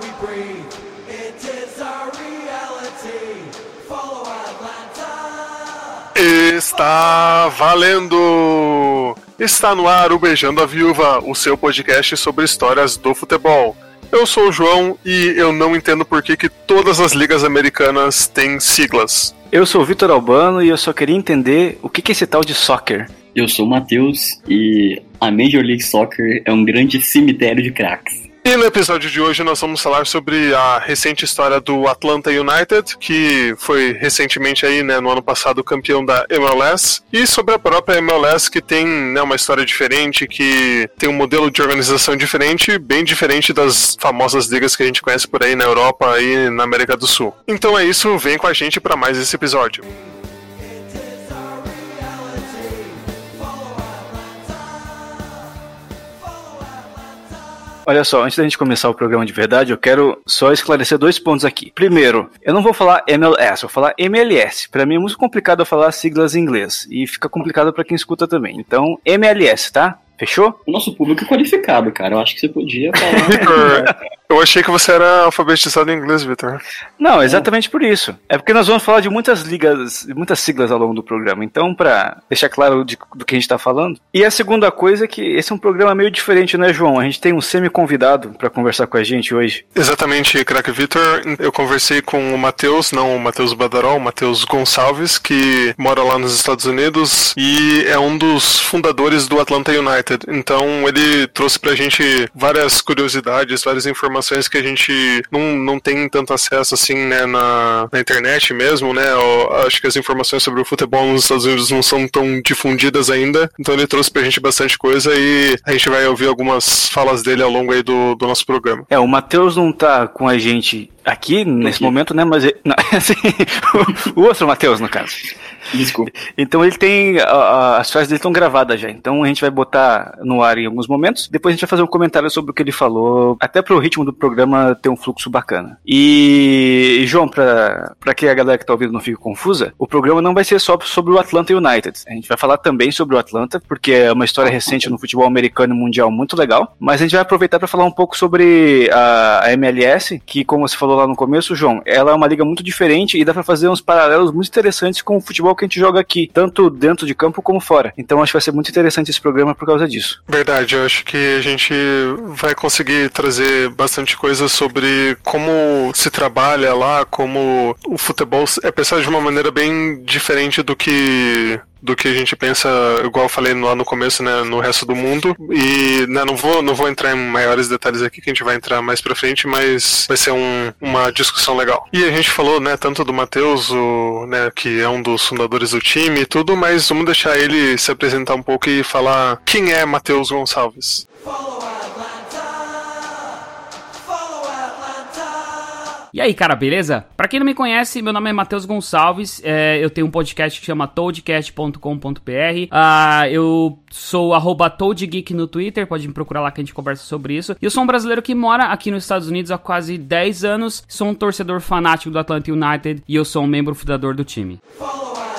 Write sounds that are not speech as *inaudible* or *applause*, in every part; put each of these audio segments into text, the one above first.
we breathe. It is our reality. Follow Atlanta. Está valendo! Está no ar o Beijando a Viúva, o seu podcast sobre histórias do futebol. Eu sou o João e eu não entendo por que, que todas as ligas americanas têm siglas. Eu sou o Vitor Albano e eu só queria entender o que que é esse tal de soccer. Eu sou o Matheus e a Major League Soccer é um grande cemitério de craques. E no episódio de hoje nós vamos falar sobre a recente história do Atlanta United, que foi recentemente aí, né, no ano passado campeão da MLS, e sobre a própria MLS que tem né, uma história diferente, que tem um modelo de organização diferente, bem diferente das famosas ligas que a gente conhece por aí na Europa e na América do Sul. Então é isso, vem com a gente para mais esse episódio. Olha só, antes da gente começar o programa de verdade, eu quero só esclarecer dois pontos aqui. Primeiro, eu não vou falar MLS, eu vou falar MLS. Pra mim é muito complicado eu falar siglas em inglês e fica complicado pra quem escuta também. Então, MLS, tá? Fechou? O nosso público é qualificado, cara. Eu acho que você podia *laughs* falar. Eu achei que você era alfabetizado em inglês, Vitor. Não, exatamente por isso. É porque nós vamos falar de muitas ligas, muitas siglas ao longo do programa. Então, pra deixar claro de- do que a gente tá falando. E a segunda coisa é que esse é um programa meio diferente, né, João? A gente tem um semi-convidado pra conversar com a gente hoje. Exatamente, craque Vitor. Eu conversei com o Matheus, não o Matheus Badarol, o Matheus Gonçalves, que mora lá nos Estados Unidos e é um dos fundadores do Atlanta United. Então ele trouxe pra gente várias curiosidades, várias informações que a gente não, não tem tanto acesso assim, né, na, na internet mesmo, né? Eu acho que as informações sobre o futebol nos Estados Unidos não são tão difundidas ainda. Então ele trouxe pra gente bastante coisa e a gente vai ouvir algumas falas dele ao longo aí do, do nosso programa. É, o Matheus não tá com a gente aqui nesse Aqui. momento, né? Mas *laughs* não, *laughs* assim, o, o outro Matheus, no caso. Desculpa. Então ele tem. as frases dele estão gravadas já. Então a gente vai botar no ar em alguns momentos. Depois a gente vai fazer um comentário sobre o que ele falou. Até pro ritmo do programa ter um fluxo bacana. E, João, pra, pra que a galera que tá ouvindo não fique confusa, o programa não vai ser só sobre o Atlanta United. A gente vai falar também sobre o Atlanta, porque é uma história recente no futebol americano e mundial muito legal. Mas a gente vai aproveitar para falar um pouco sobre a, a MLS, que, como você falou lá no começo, João, ela é uma liga muito diferente e dá pra fazer uns paralelos muito interessantes com o futebol que a gente joga aqui, tanto dentro de campo como fora. Então acho que vai ser muito interessante esse programa por causa disso. Verdade, eu acho que a gente vai conseguir trazer bastante coisa sobre como se trabalha lá, como o futebol é pensado de uma maneira bem diferente do que do que a gente pensa, igual eu falei lá no começo, né, no resto do mundo. E né, não vou não vou entrar em maiores detalhes aqui, que a gente vai entrar mais pra frente, mas vai ser um- uma discussão legal. E a gente falou, né, tanto do Matheus, né, que é um dos fundadores do time e tudo, mas vamos deixar ele se apresentar um pouco e falar quem é Matheus Gonçalves. Follow E aí, cara, beleza? Pra quem não me conhece, meu nome é Matheus Gonçalves. é, eu tenho um podcast que chama toadcast.com.br. Ah, eu sou arroba toadgeek no Twitter, pode me procurar lá que a gente conversa sobre isso. E eu sou um brasileiro que mora aqui nos Estados Unidos há quase 10 anos. Sou um torcedor fanático do Atlanta United e eu sou um membro fundador do time. Follow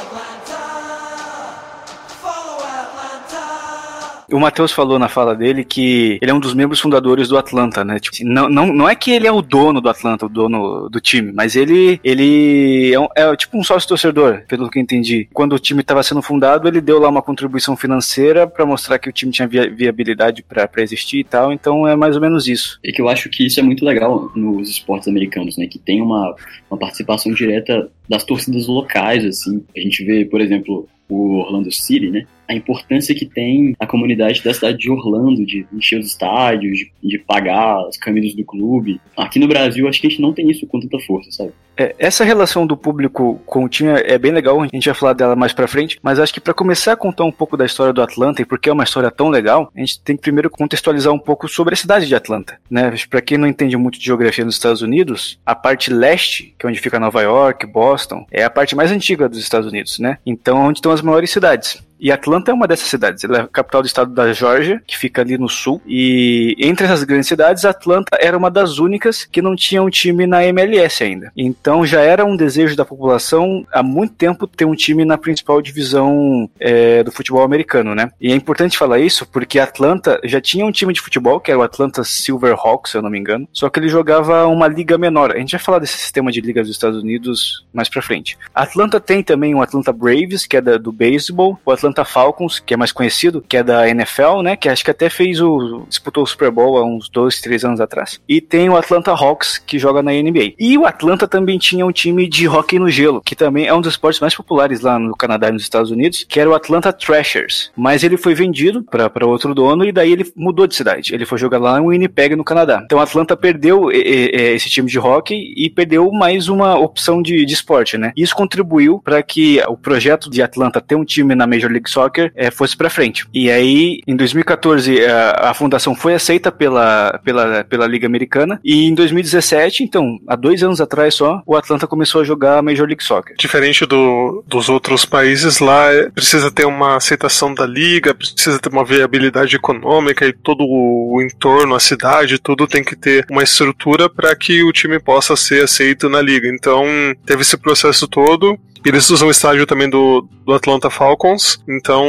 O Matheus falou na fala dele que ele é um dos membros fundadores do Atlanta, né? Tipo, não, não, não é que ele é o dono do Atlanta, o dono do time, mas ele, ele é, um- é tipo um sócio torcedor, pelo que eu entendi. Quando o time estava sendo fundado, ele deu lá uma contribuição financeira para mostrar que o time tinha via- viabilidade para existir e tal. Então é mais ou menos isso. É que eu acho que isso é muito legal nos esportes americanos, né? Que tem uma, uma participação direta das torcidas locais, assim. A gente vê, por exemplo, o Orlando City, né? A importância que tem a comunidade da cidade de Orlando, de encher os estádios, de, de pagar as camisas do clube. Aqui no Brasil, acho que a gente não tem isso com tanta força, sabe? É, essa relação do público com o time é bem legal, a gente vai falar dela mais pra frente, mas acho que pra começar a contar um pouco da história do Atlanta e porque é uma história tão legal, a gente tem que primeiro contextualizar um pouco sobre a cidade de Atlanta, né? Pra quem não entende muito de geografia nos Estados Unidos, a parte leste, que é onde fica Nova York, Boston, é a parte mais antiga dos Estados Unidos, né? Então, é onde estão as maiores cidades. E Atlanta é uma dessas cidades. Ela é a capital do estado da Georgia, que fica ali no sul. E entre essas grandes cidades, Atlanta era uma das únicas que não tinha um time na MLS ainda. Então já era um desejo da população há muito tempo ter um time na principal divisão é, do futebol americano, né? E é importante falar isso porque Atlanta já tinha um time de futebol, que era o Atlanta Silverhawks, se eu não me engano, só que ele jogava uma liga menor. A gente vai falar desse sistema de ligas dos Estados Unidos mais pra frente. Atlanta tem também o Atlanta Braves, que é da, do beisebol, o Atlanta Falcons, que é mais conhecido, que é da NFL, né? Que acho que até fez o. disputou o Super Bowl há uns dois, três anos atrás. E tem o Atlanta Hawks, que joga na NBA. E o Atlanta também tinha um time de hockey no gelo, que também é um dos esportes mais populares lá no Canadá e nos Estados Unidos, que era o Atlanta Thrashers. Mas ele foi vendido para outro dono e daí ele mudou de cidade. Ele foi jogar lá em Winnipeg, no Canadá. Então a Atlanta perdeu e, e, esse time de hockey e perdeu mais uma opção de, de esporte, né? Isso contribuiu para que o projeto de Atlanta ter um time na Major League Soccer é, fosse para frente. E aí, em 2014, a, a, fundação foi aceita pela, pela, pela Liga Americana e em 2017, então, há dois anos atrás só, o Atlanta começou a jogar a Major League Soccer. Diferente do, dos outros países, lá é, precisa ter uma aceitação da liga, precisa ter uma viabilidade econômica e todo o entorno, a cidade, tudo tem que ter uma estrutura para que o time possa ser aceito na liga. Então, teve esse processo todo. Eles usam o estádio também do, do Atlanta Falcons, então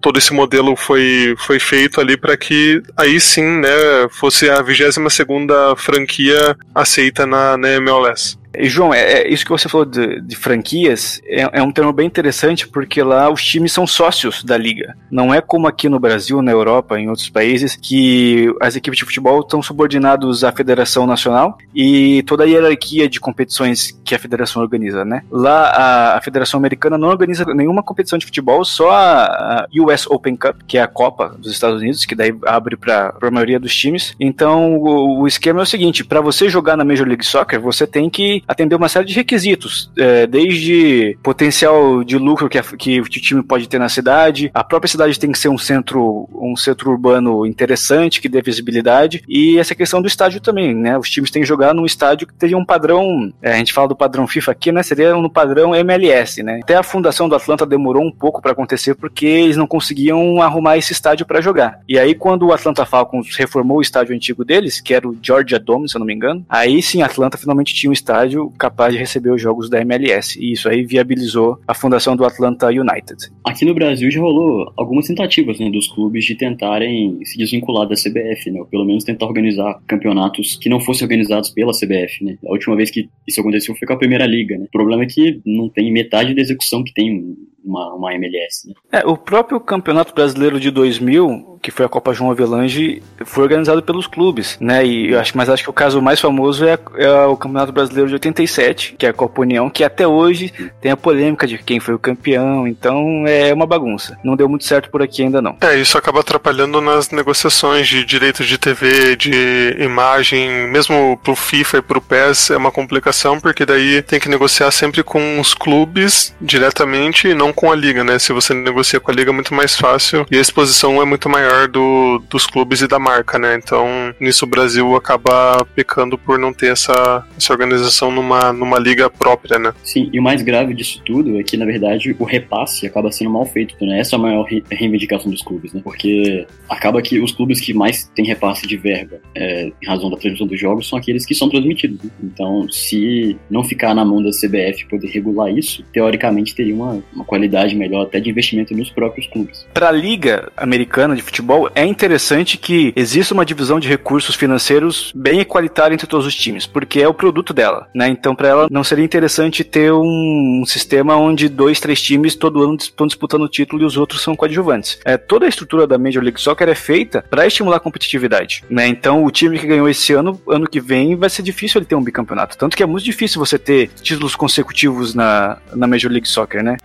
todo esse modelo foi, foi feito ali para que aí sim, né, fosse a 22 segunda franquia aceita na, na MLS. João, é, é, isso que você falou de, de franquias é, é, um termo bem interessante porque lá os times são sócios da liga. Não é como aqui no Brasil, na Europa, em outros países, que as equipes de futebol estão subordinados à Federação Nacional e toda a hierarquia de competições que a Federação organiza, né? Lá a, a Federação Americana não organiza nenhuma competição de futebol, só a, a US Open Cup, que é a Copa dos Estados Unidos, que daí abre para a maioria dos times. Então o, o esquema é o seguinte: para você jogar na Major League Soccer, você tem que atender uma série de requisitos, é, desde potencial de lucro que, a, que o time pode ter na cidade, a própria cidade tem que ser um centro, um centro urbano interessante, que dê visibilidade, e essa questão do estádio também, né? Os times têm que jogar num estádio que teria um padrão, é, a gente fala do padrão FIFA aqui, né? Seria no padrão MLS, né? Até a fundação do Atlanta demorou um pouco para acontecer porque eles não conseguiam arrumar esse estádio para jogar. E aí quando o Atlanta Falcons reformou o estádio antigo deles, que era o Georgia Dome, se eu não me engano, aí sim Atlanta finalmente tinha um estádio capaz de receber os jogos da MLS. E isso aí viabilizou a fundação do Atlanta United. Aqui no Brasil já rolou algumas tentativas né, dos clubes de tentarem se desvincular da CBF, né, ou pelo menos tentar organizar campeonatos que não fossem organizados pela CBF. Né. A última vez que isso aconteceu foi com a Primeira Liga. Né. O problema é que não tem metade da execução que tem uma, uma MLS. Né? É, o próprio Campeonato Brasileiro de 2000, que foi a Copa João Avelange, foi organizado pelos clubes, né? E eu acho, mas acho que o caso mais famoso é, é, o Campeonato Brasileiro de 87, que é a Copa União, que até hoje tem a polêmica de quem foi o campeão, então é uma bagunça. Não deu muito certo por aqui ainda não. É, isso acaba atrapalhando nas negociações de direitos de TV, de imagem, mesmo pro FIFA e pro PES é uma complicação, porque daí tem que negociar sempre com os clubes diretamente e não com a liga, né? Se você negocia com a liga é muito mais fácil e a exposição é muito maior do, dos clubes e da marca, né? Então, nisso o Brasil acaba pecando por não ter essa, essa organização numa, numa liga própria, né? Sim, e o mais grave disso tudo é que, na verdade, o repasse acaba sendo mal feito, né? Essa é a maior reivindicação dos clubes, né? Porque acaba que os clubes que mais têm repasse de verba é, em razão da transmissão dos jogos são aqueles que são transmitidos. Né? Então, se não ficar na mão da CBF poder regular isso, teoricamente teria uma, uma qualidade qualidade melhor até de investimento nos próprios clubes. Para a liga americana de futebol é interessante que exista uma divisão de recursos financeiros bem equalitária entre todos os times, porque é o produto dela, né? Então para ela não seria interessante ter um, sistema onde dois, três times todo ano estão disputando o título e os outros são coadjuvantes. É toda a estrutura da Major League Soccer é feita para estimular a competitividade, né? Então o time que ganhou esse ano, ano que vem vai ser difícil ele ter um bicampeonato, tanto que é muito difícil você ter títulos consecutivos na, na Major League Soccer, né?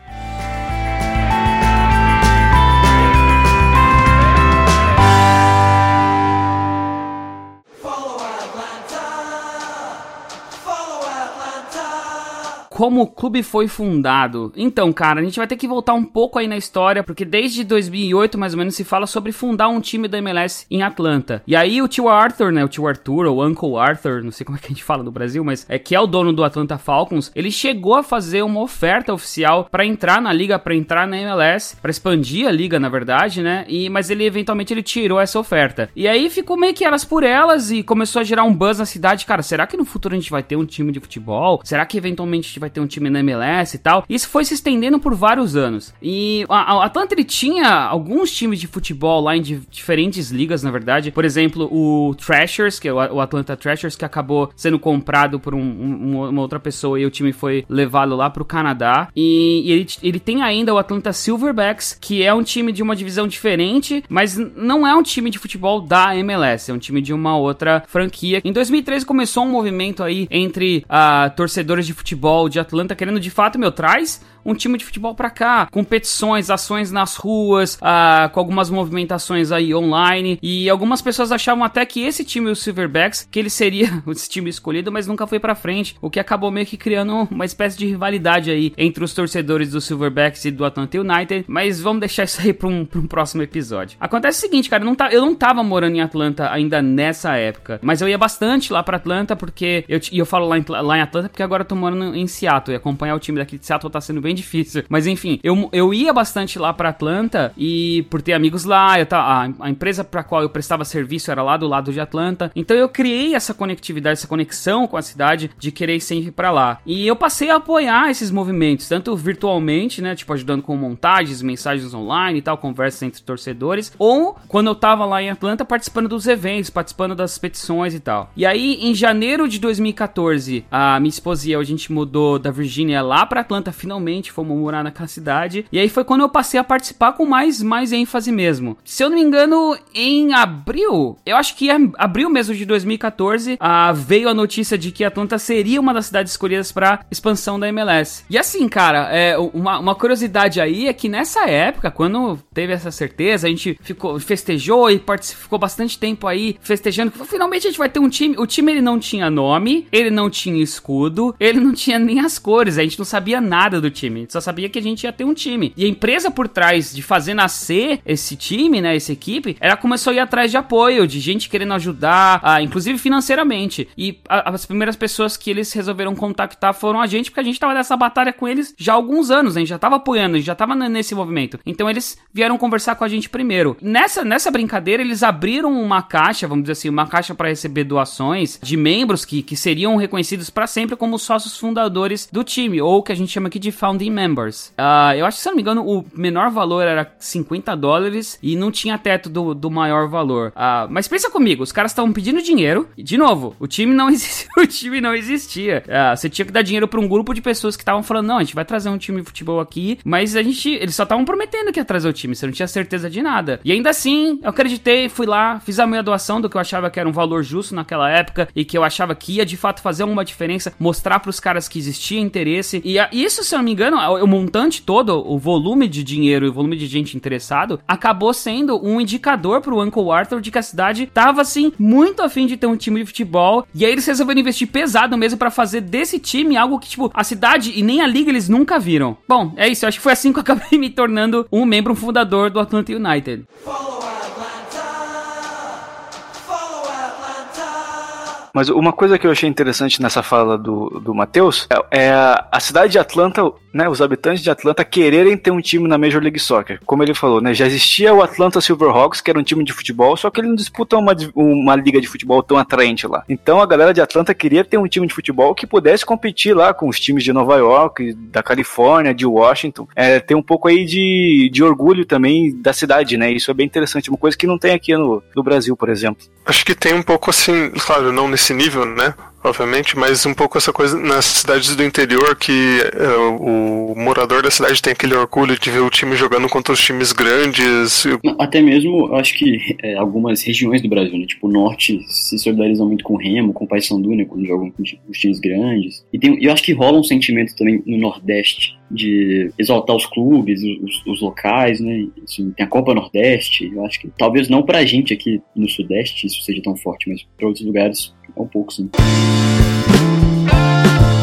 Como o clube foi fundado. Então, cara, a gente vai ter que voltar um pouco aí na história, porque desde 2008, mais ou menos, se fala sobre fundar um time da MLS em Atlanta. E aí o tio Arthur, né, o tio Arthur, ou Uncle Arthur, não sei como é que a gente fala no Brasil, mas é que é o dono do Atlanta Falcons, ele chegou a fazer uma oferta oficial para entrar na liga, para entrar na MLS, para expandir a liga, na verdade, né? E mas ele eventualmente ele tirou essa oferta. E aí ficou meio que elas por elas e começou a gerar um buzz na cidade, cara, será que no futuro a gente vai ter um time de futebol? Será que eventualmente a gente vai ter um time na MLS e tal? Isso foi se estendendo por vários anos. E a, Atlanta ele tinha alguns times de futebol lá em di diferentes ligas, na verdade. Por exemplo, o Thrashers, que é o, Atlanta Thrashers, que acabou sendo comprado por um, um, uma outra pessoa e o time foi levado lá pro Canadá. E, e ele, ele tem ainda o Atlanta Silverbacks, que é um time de uma divisão diferente, mas não é um time de futebol da MLS, é um time de uma outra franquia. Em 2013 começou um movimento aí entre uh, torcedores de futebol de Atlanta querendo de fato, meu, traz um time de futebol para cá, competições, ações nas ruas, uh, com algumas movimentações aí online. E algumas pessoas achavam até que esse time, o Silverbacks, que ele seria *laughs* esse time escolhido, mas nunca foi para frente, o que acabou meio que criando uma espécie de rivalidade aí entre os torcedores do Silverbacks e do Atlanta United. Mas vamos deixar isso aí para um, pra um próximo episódio. Acontece o seguinte, cara, não tá, eu não tava morando em Atlanta ainda nessa época, mas eu ia bastante lá para Atlanta porque eu, e eu falo lá em, lá em Atlanta porque agora eu tô morando em Seattle e acompanhar o time daqui de Seattle tá sendo bem difícil. Mas enfim, eu, eu ia bastante lá para Atlanta e por ter amigos lá, eu tá, a, a empresa para qual eu prestava serviço era lá do lado de Atlanta. Então eu criei essa conectividade, essa conexão com a cidade de querer ir sempre para lá. E eu passei a apoiar esses movimentos, tanto virtualmente, né, tipo ajudando com montagens, mensagens online e tal, conversas entre torcedores, ou quando eu tava lá em Atlanta participando dos eventos, participando das petições e tal. E aí em janeiro de 2014, a minha esposa e eu a gente mudou da Virgínia lá para Atlanta finalmente, fomos morar naquela cidade. E aí foi quando eu passei a participar com mais mais ênfase mesmo. Se eu não me engano, em abril, eu acho que em abril mesmo de 2014, ah, veio a notícia de que Atlanta seria uma das cidades escolhidas para expansão da MLS. E assim, cara, é, uma, uma curiosidade aí é que nessa época, quando teve essa certeza, a gente ficou festejou e ficou bastante tempo aí festejando. Finalmente a gente vai ter um time. O time ele não tinha nome, ele não tinha escudo, ele não tinha nem as cores. A gente não sabia nada do time. A gente só sabia que a gente ia ter um time. E a empresa por trás de fazer nascer esse time, né, essa equipe, ela começou a ir atrás de apoio, de gente querendo ajudar, ah, inclusive financeiramente. E a, as primeiras pessoas que eles resolveram contactar foram a gente, porque a gente tava nessa batalha com eles já há alguns anos, a gente já tava apoiando, a gente já tava nesse movimento. Então eles vieram conversar com a gente primeiro. Nessa, nessa brincadeira, eles abriram uma caixa, vamos dizer assim, uma caixa para receber doações de membros que, que seriam reconhecidos para sempre como sócios fundadores do time, ou que a gente chama aqui de founding members. Uh, eu acho que, se não me engano, o menor valor era 50 dólares e não tinha teto do, do maior valor. Uh, mas pensa comigo, os caras estavam pedindo dinheiro. E, de novo, o time não *laughs* existia. o time não existia. Uh, você tinha que dar dinheiro para um grupo de pessoas que estavam falando: não, a gente vai trazer um time de futebol aqui. Mas a gente. Eles só estavam prometendo que ia trazer o time. Você não tinha certeza de nada. E ainda assim, eu acreditei, fui lá, fiz a minha doação do que eu achava que era um valor justo naquela época e que eu achava que ia de fato fazer alguma diferença, mostrar para os caras que existia interesse. E isso, se eu não me engano, o, o montante todo, o volume de dinheiro e o volume de gente interessado, acabou sendo um indicador pro Uncle Arthur de que a cidade tava assim muito afim de ter um time de futebol. E aí eles resolveram investir pesado mesmo para fazer desse time algo que, tipo, a cidade e nem a liga eles nunca viram. Bom, é isso. Eu acho que foi assim que eu acabei *laughs* me tornando um membro fundador do Atlanta United. Follow Mas uma coisa que eu achei interessante nessa fala do, do Matheus é, é a cidade de Atlanta, né, os habitantes de Atlanta quererem ter um time na Major League Soccer. Como ele falou, né, já existia o Atlanta Silverhawks, que era um time de futebol, só que ele não disputa uma, uma liga de futebol tão atraente lá. Então a galera de Atlanta queria ter um time de futebol que pudesse competir lá com os times de Nova York, da Califórnia, de Washington. É, ter um pouco aí de, de orgulho também da cidade, né? Isso é bem interessante, uma coisa que não tem aqui no, no Brasil, por exemplo. Acho que tem um pouco assim, claro, não nesse nível, né? Obviamente, mas um pouco essa coisa nas cidades do interior que é, o morador da cidade tem aquele orgulho de ver o time jogando contra os times grandes. Até mesmo, eu acho que é, algumas regiões do Brasil, né? Tipo, o norte se solidarizam muito com o Remo, com o Paysandu, né? Quando jogam com os times grandes. E tem, eu acho que rola um sentimento também no Nordeste de exaltar os clubes, os, os locais, né? Assim, tem a Copa Nordeste. Eu acho que talvez não pra gente aqui no Sudeste isso seja tão forte, mas para outros lugares é um pouco sim. Thank you.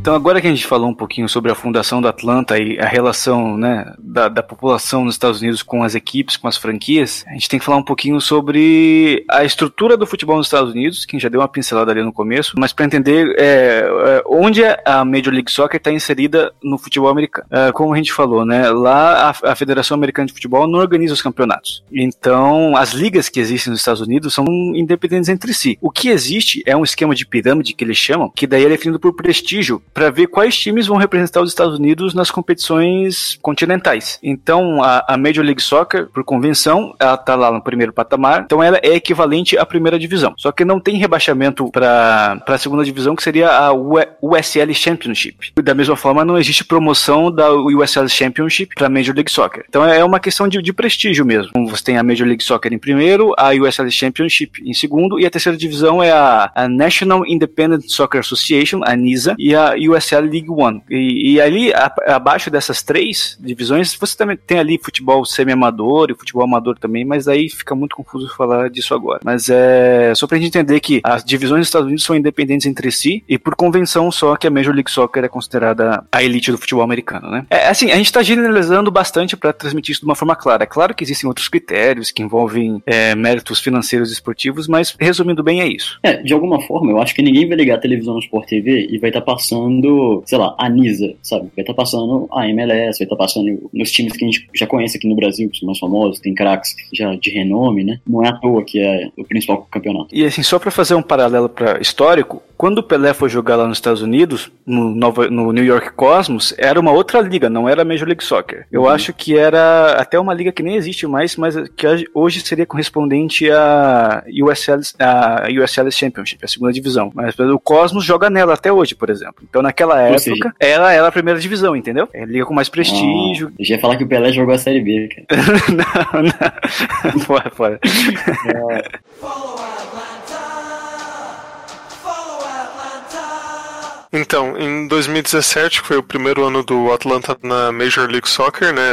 Então, agora que a gente falou um pouquinho sobre a fundação do Atlanta e a relação né, da, da população nos Estados Unidos com as equipes, com as franquias, a gente tem que falar um pouquinho sobre a estrutura do futebol nos Estados Unidos, que já deu uma pincelada ali no começo, mas para entender é, é, onde a Major League Soccer está inserida no futebol americano. É, como a gente falou, né, lá a, a Federação Americana de Futebol não organiza os campeonatos. Então, as ligas que existem nos Estados Unidos são independentes entre si. O que existe é um esquema de pirâmide que eles chamam, que daí é definido por prestígio, para ver quais times vão representar os Estados Unidos nas competições continentais. Então, a, a Major League Soccer, por convenção, ela tá lá no primeiro patamar, então ela é equivalente à primeira divisão. Só que não tem rebaixamento para a segunda divisão, que seria a USL Championship. Da mesma forma, não existe promoção da USL Championship para Major League Soccer. Então é uma questão de, de prestígio mesmo. Você tem a Major League Soccer em primeiro, a USL Championship em segundo, e a terceira divisão é a, a National Independent Soccer Association, a NISA, e a USL League One. E, e ali, a, abaixo dessas três divisões, você também tem ali futebol semi-amador e futebol amador também, mas aí fica muito confuso falar disso agora. Mas é só pra gente entender que as divisões dos Estados Unidos são independentes entre si, e por convenção só que a Major League Soccer é considerada a elite do futebol americano, né? É assim, a gente tá generalizando bastante para transmitir isso de uma forma clara. É claro que existem outros critérios que envolvem é, méritos financeiros e esportivos, mas resumindo bem é isso. É, de alguma forma, eu acho que ninguém vai ligar a televisão no Sport TV e vai estar tá passando, sei lá, a NISA, sabe? Vai estar tá passando a MLS, vai estar tá passando nos times que a gente já conhece aqui no Brasil, que são mais famosos, tem craques já de renome, né? Não é à toa que é o principal campeonato. E assim, só para fazer um paralelo para histórico, quando o Pelé foi jogar lá nos Estados Unidos, no, Nova, no New York Cosmos, era uma outra liga, não era a Major League Soccer. Eu uhum. acho que era até uma liga que nem existe mais, mas que hoje seria correspondente à USL, a USL Championship, a segunda divisão. Mas o Cosmos joga nela até hoje, por exemplo. Então naquela época, seja, ela era a primeira divisão, entendeu? É liga com mais prestígio. Ah, eu já ia falar que o Pelé jogou a Série B, cara. *laughs* não, não. *laughs* fora, fora. É. *laughs* Então, em 2017, que foi o primeiro ano do Atlanta na Major League Soccer, né?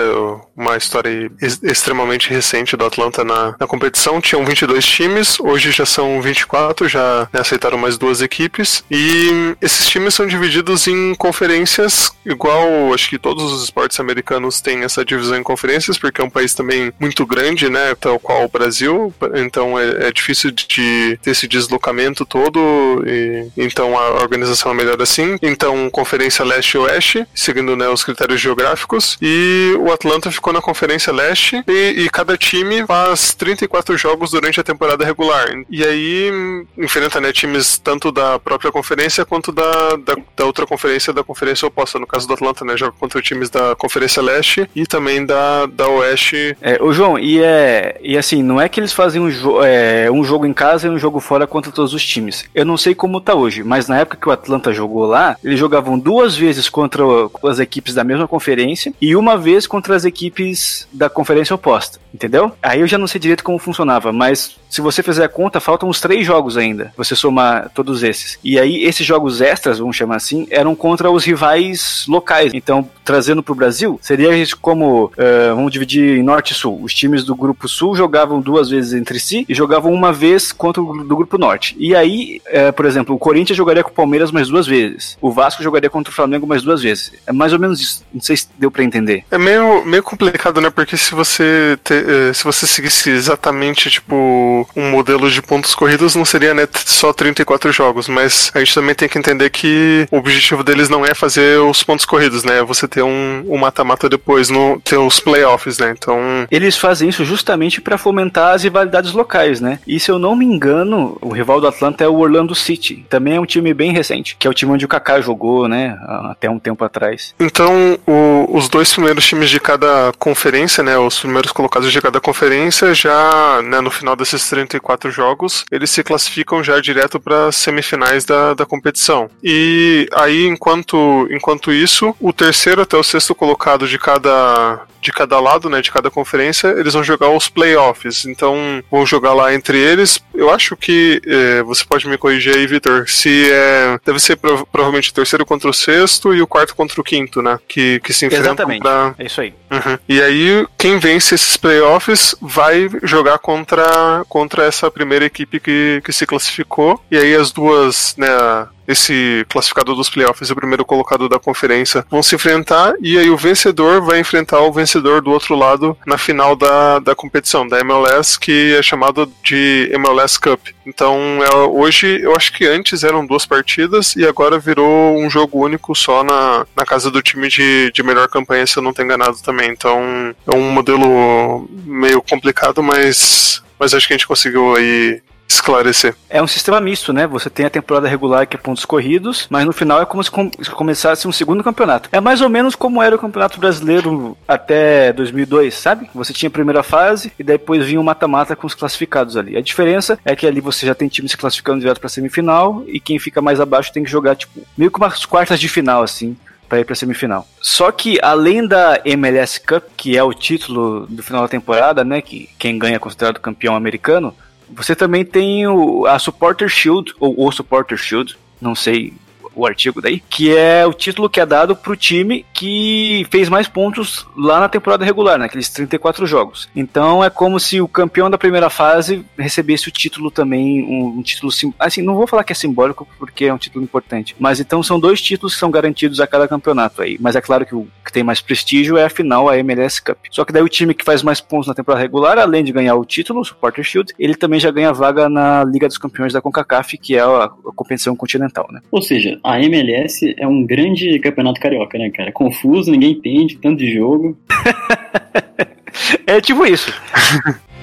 Uma história extremamente recente do Atlanta na, na competição. Tinham 22 times, hoje já são 24, já né, aceitaram mais duas equipes. E esses times são divididos em conferências, igual acho que todos os esportes americanos têm essa divisão em conferências, porque é um país também muito grande, né? Tal qual o Brasil. Então é, é difícil de ter esse deslocamento todo. E, então a organização é melhor assim. Então, Conferência Leste e Oeste, seguindo né, os critérios geográficos. E o Atlanta ficou na Conferência Leste e, e, cada time faz 34 jogos durante a temporada regular. E aí enfrenta né, times tanto da própria conferência quanto da, da, da, outra conferência, da conferência oposta. No caso do Atlanta, né, joga contra times da Conferência Leste e também da, da Oeste. É, o João, e, é, e assim, não é que eles fazem um, jo é, um jogo em casa e um jogo fora contra todos os times. Eu não sei como tá hoje, mas na época que o Atlanta jogou jogou lá, eles jogavam duas vezes contra as equipes da mesma conferência e uma vez contra as equipes da conferência oposta, entendeu? Aí eu já não sei direito como funcionava, mas se você fizer a conta, faltam uns três jogos ainda, você somar todos esses. E aí, esses jogos extras, vamos chamar assim, eram contra os rivais locais. Então, trazendo para o Brasil, seria como, uh, vamos dividir em Norte e Sul. Os times do Grupo Sul jogavam duas vezes entre si e jogavam uma vez contra o do Grupo Norte. E aí, uh, por exemplo, o Corinthians jogaria com o Palmeiras mais duas vezes. O Vasco jogaria contra o Flamengo mais duas vezes. É mais ou menos isso. Não sei se deu para entender. É meio, meio complicado, né? Porque se você, te, uh, se você seguisse exatamente, tipo, um modelo de pontos corridos não seria né, só 34 jogos, mas a gente também tem que entender que o objetivo deles não é fazer os pontos corridos, né? É você ter um mata-mata um depois, no, ter os playoffs, né? Então. Eles fazem isso justamente para fomentar as rivalidades locais, né? E se eu não me engano, o rival do Atlanta é o Orlando City. Também é um time bem recente, que é o time onde o Kaká jogou, né? Até um tempo atrás. Então, o, os dois primeiros times de cada conferência, né? Os primeiros colocados de cada conferência já, né, no final desses 34 jogos, eles se classificam já direto para semifinais da, da competição. E aí, enquanto, enquanto isso, o terceiro até o sexto colocado de cada de cada lado, né, de cada conferência, eles vão jogar os playoffs. Então, vão jogar lá entre eles. Eu acho que é, você pode me corrigir aí, Vitor, se é deve ser provavelmente o terceiro contra o sexto e o quarto contra o quinto, né, que, que se enfrentam Exatamente. Pra... É isso aí. Uhum. E aí, quem vence esses playoffs vai jogar contra contra essa primeira equipe que, que se classificou. E aí as duas, né, esse classificado dos playoffs e o primeiro colocado da conferência vão se enfrentar e aí o vencedor vai enfrentar o vencedor do outro lado na final da, da competição, da MLS, que é chamado de MLS Cup. Então, é, hoje, eu acho que antes eram duas partidas e agora virou um jogo único só na, na casa do time de, de melhor campanha, se eu não estou enganado também. Então, é um modelo meio complicado, mas, mas acho que a gente conseguiu aí esclarecer. É um sistema misto, né? Você tem a temporada regular que é pontos corridos, mas no final é como se com começasse um segundo campeonato. É mais ou menos como era o Campeonato Brasileiro até 2002, sabe? Você tinha a primeira fase e depois vinha o mata-mata com os classificados ali. A diferença é que ali você já tem times se classificando direto para semifinal e quem fica mais abaixo tem que jogar tipo meio que umas quartas de final assim para ir para semifinal. Só que além da MLS Cup, que é o título do final da temporada, né, que quem ganha é considerado campeão americano, você também tem o, a Supporter Shield, ou o Supporter Shield, não sei o artigo daí, que é o título que é dado pro time que fez mais pontos lá na temporada regular, naqueles 34 jogos. Então é como se o campeão da primeira fase recebesse o título também, um, um título assim, não vou falar que é simbólico porque é um título importante, mas então são dois títulos que são garantidos a cada campeonato aí. Mas é claro que o que tem mais prestígio é a final, a MLS Cup. Só que daí o time que faz mais pontos na temporada regular, além de ganhar o título, o Supporter Shield, ele também já ganha vaga na Liga dos Campeões da CONCACAF, que é a, a competição continental, né? Ou seja, a MLS é um grande campeonato carioca, né, cara? Confuso, ninguém entende, tanto de jogo. *laughs* é tipo isso. *laughs*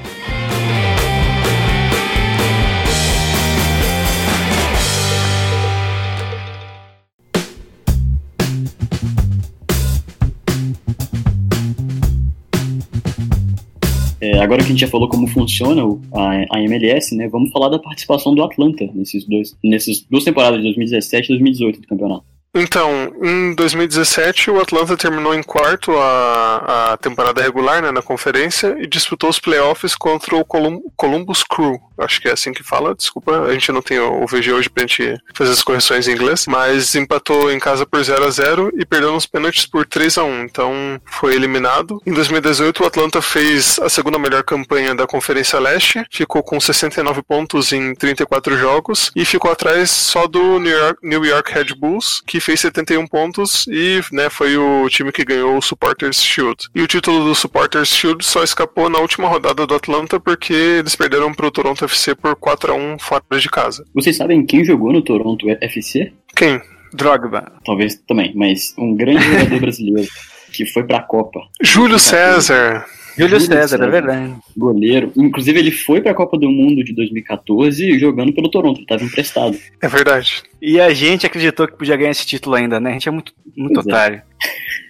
É, agora que a gente já falou como funciona a, a, MLS, né, vamos falar da participação do Atlanta nesses dois, nessas duas temporadas de 2017 e 2018 do campeonato. Então, em 2017, o Atlanta terminou em quarto a, a temporada regular né, na conferência e disputou os playoffs contra o Colum Columbus Crew. Acho que é assim que fala, desculpa, a gente não tem o VG hoje pra gente fazer as correções em inglês, mas empatou em casa por 0 a 0 e perdeu nos pênaltis por 3 a 1 então foi eliminado. Em 2018, o Atlanta fez a segunda melhor campanha da Conferência Leste, ficou com 69 pontos em 34 jogos e ficou atrás só do New York, New York Red Bulls, que fez 71 pontos e né, foi o time que ganhou o Supporters Shield. E o título do Supporters Shield só escapou na última rodada do Atlanta porque eles perderam para o Toronto FC por 4 a 1 fora de casa. Vocês sabem quem jogou no Toronto FC? Quem? Drogba. Talvez também, mas um grande *laughs* jogador brasileiro que foi para a Copa. Júlio César. Júlio César, é verdade. Goleiro. Inclusive, ele foi para a Copa do Mundo de 2014 jogando pelo Toronto, ele estava emprestado. É verdade. E a gente acreditou que podia ganhar esse título ainda, né? A gente é muito, muito otário. É. *laughs*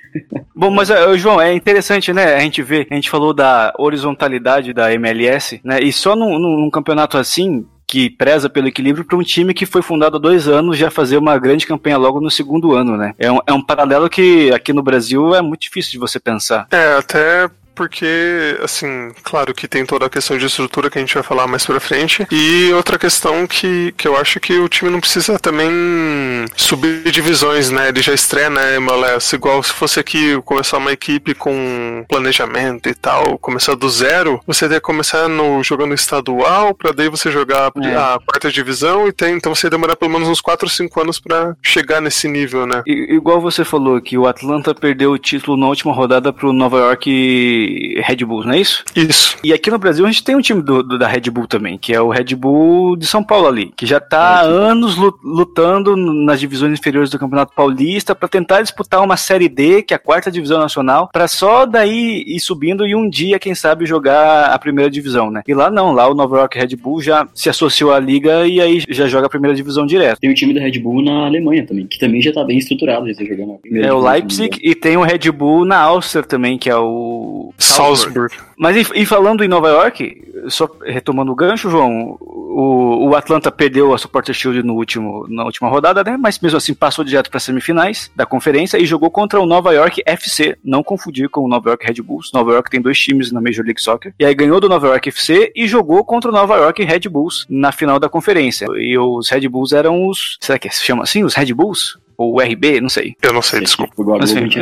Bom, mas João, é interessante, né? A gente vê, a gente falou da horizontalidade da MLS, né? E só num, num campeonato assim, que preza pelo equilíbrio para um time que foi fundado há dois anos já fazer uma grande campanha logo no segundo ano, né? É um, é um paralelo que aqui no Brasil é muito difícil de você pensar. É, até porque, assim, claro que tem toda a questão de estrutura que a gente vai falar mais pra frente, e outra questão que, que eu acho que o time não precisa também subir divisões, né? Ele já estreia na MLS, igual se fosse aqui começar uma equipe com planejamento e tal, começar do zero, você ia começar no, jogando estadual, pra daí você jogar é. a quarta divisão, e tem, então você ia demorar pelo menos uns 4 ou 5 anos para chegar nesse nível, né? I, igual você falou que o Atlanta perdeu o título na última rodada pro Nova York Red Bull, não é isso? Isso. E aqui no Brasil a gente tem um time do, do da Red Bull também, que é o Red Bull de São Paulo ali, que já tá há anos lutando nas divisões inferiores do Campeonato Paulista para tentar disputar uma Série D, que é a quarta divisão nacional, para só daí ir subindo e um dia, quem sabe, jogar a primeira divisão, né? E lá não, lá o Nova York Red Bull já se associou à liga e aí já joga a primeira divisão direto. Tem o time da Red Bull na Alemanha também, que também já tá bem estruturado, já tá jogando a primeira É o Leipzig e tem o Red Bull na Áustria também, que é o Salzburg. Mas e, e, falando em Nova York, só retomando o gancho, João, o, o Atlanta perdeu a Supporter Shield no último, na última rodada, né? Mas mesmo assim passou direto para semifinais da conferência e jogou contra o Nova York FC, não confundir com o Nova York Red Bulls. Nova York tem dois times na Major League Soccer. E aí ganhou do Nova York FC e jogou contra o Nova York Red Bulls na final da conferência. E os Red Bulls eram os. Será que se chama assim? Os Red Bulls? Ou RB, não sei. Eu não sei, desculpa. Mas, enfim,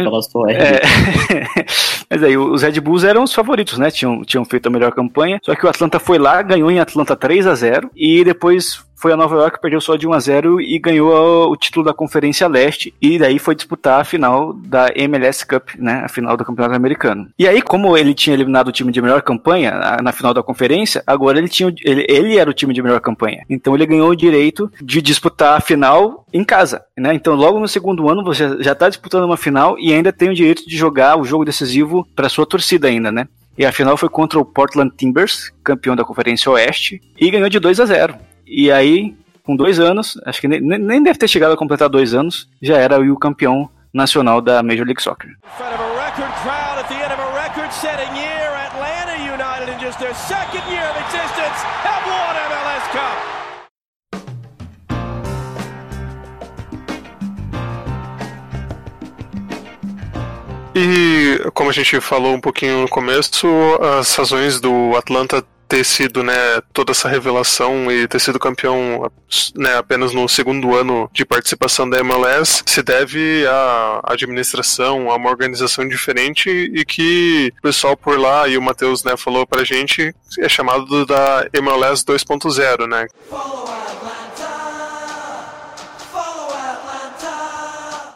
é, *laughs* mas aí, os Red Bulls eram os favoritos, né? Tinham, tinham feito a melhor campanha. Só que o Atlanta foi lá, ganhou em Atlanta 3 a 0 e depois foi a Nova York, perdeu só de 1 a 0 e ganhou o título da Conferência Leste e daí foi disputar a final da MLS Cup, né, a final do Campeonato Americano. E aí, como ele tinha eliminado o time de melhor campanha na final da conferência, agora ele tinha ele, ele era o time de melhor campanha. Então ele ganhou o direito de disputar a final em casa, né? Então logo no segundo ano você já está disputando uma final e ainda tem o direito de jogar o jogo decisivo para sua torcida ainda, né? E a final foi contra o Portland Timbers, campeão da Conferência Oeste, e ganhou de 2 a 0. E aí, com dois anos, acho que nem, nem deve ter chegado a completar dois anos, já era o campeão nacional da Major League Soccer. E como a gente falou um pouquinho no começo, as razões do Atlanta ter sido, né, toda essa revelação e ter sido campeão né, apenas no segundo ano de participação da MLS se deve à administração, a uma organização diferente e que o pessoal por lá, e o Matheus né, falou pra gente, é chamado da MLS 2.0, né? Follow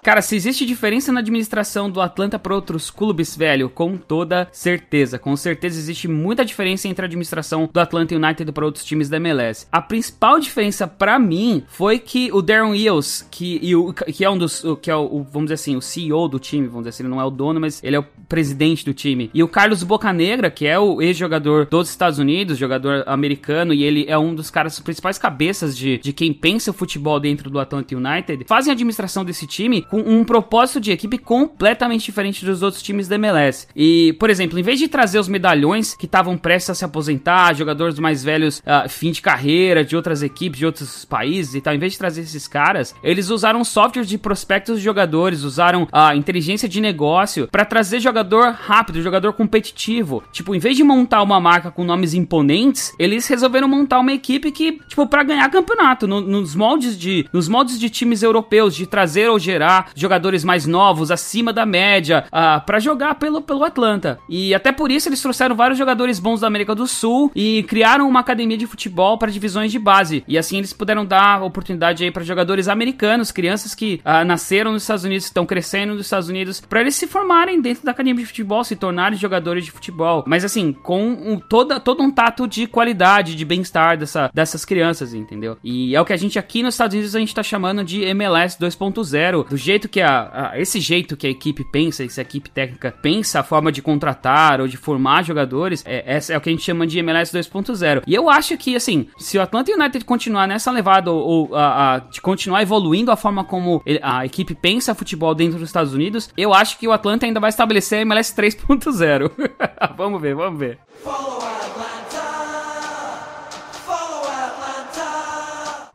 Cara, se existe diferença na administração do Atlanta para outros clubes, velho, com toda certeza. Com certeza existe muita diferença entre a administração do Atlanta United para outros times da MLS. A principal diferença para mim foi que o Darren Eels, que, o, que é um dos. que é o, vamos dizer assim, o CEO do time, vamos dizer assim, ele não é o dono, mas ele é o presidente do time. E o Carlos Bocanegra, que é o ex-jogador dos Estados Unidos, jogador americano, e ele é um dos caras, principais cabeças de, de quem pensa o futebol dentro do Atlanta United, fazem a administração desse time com um propósito de equipe completamente diferente dos outros times da MLS. E, por exemplo, em vez de trazer os medalhões que estavam prestes a se aposentar, jogadores mais velhos, uh, fim de carreira, de outras equipes, de outros países e tal, em vez de trazer esses caras, eles usaram software de prospectos de jogadores, usaram a uh, inteligência de negócio para trazer jogador rápido, jogador competitivo. Tipo, em vez de montar uma marca com nomes imponentes, eles resolveram montar uma equipe que, tipo, para ganhar campeonato, no, nos moldes de nos moldes de times europeus, de trazer ou gerar jogadores mais novos, acima da média, uh, ah, para jogar pelo, pelo Atlanta. E até por isso eles trouxeram vários jogadores bons da América do Sul e criaram uma academia de futebol para divisões de base. E assim eles puderam dar oportunidade aí para jogadores americanos, crianças que uh, nasceram nos Estados Unidos, estão crescendo nos Estados Unidos, para eles se formarem dentro da academia de futebol, se tornarem jogadores de futebol. Mas assim, com um, toda, todo um tato de qualidade, de bem-estar dessa, dessas crianças, entendeu? E é o que a gente aqui nos Estados Unidos a gente tá chamando de MLS 2.0, do jeito que a, a, esse jeito que a equipe pensa, essa equipe técnica pensa a forma de contratar ou de formar jogadores, é, essa é o que a gente chama de MLS 2.0. E eu acho que, assim, se o Atlanta United continuar nessa levada ou, ou a, a, de continuar evoluindo a forma como a equipe pensa futebol dentro dos Estados Unidos, eu acho que o Atlanta ainda vai estabelecer a MLS 3.0. *laughs* vamos ver, vamos ver. Follow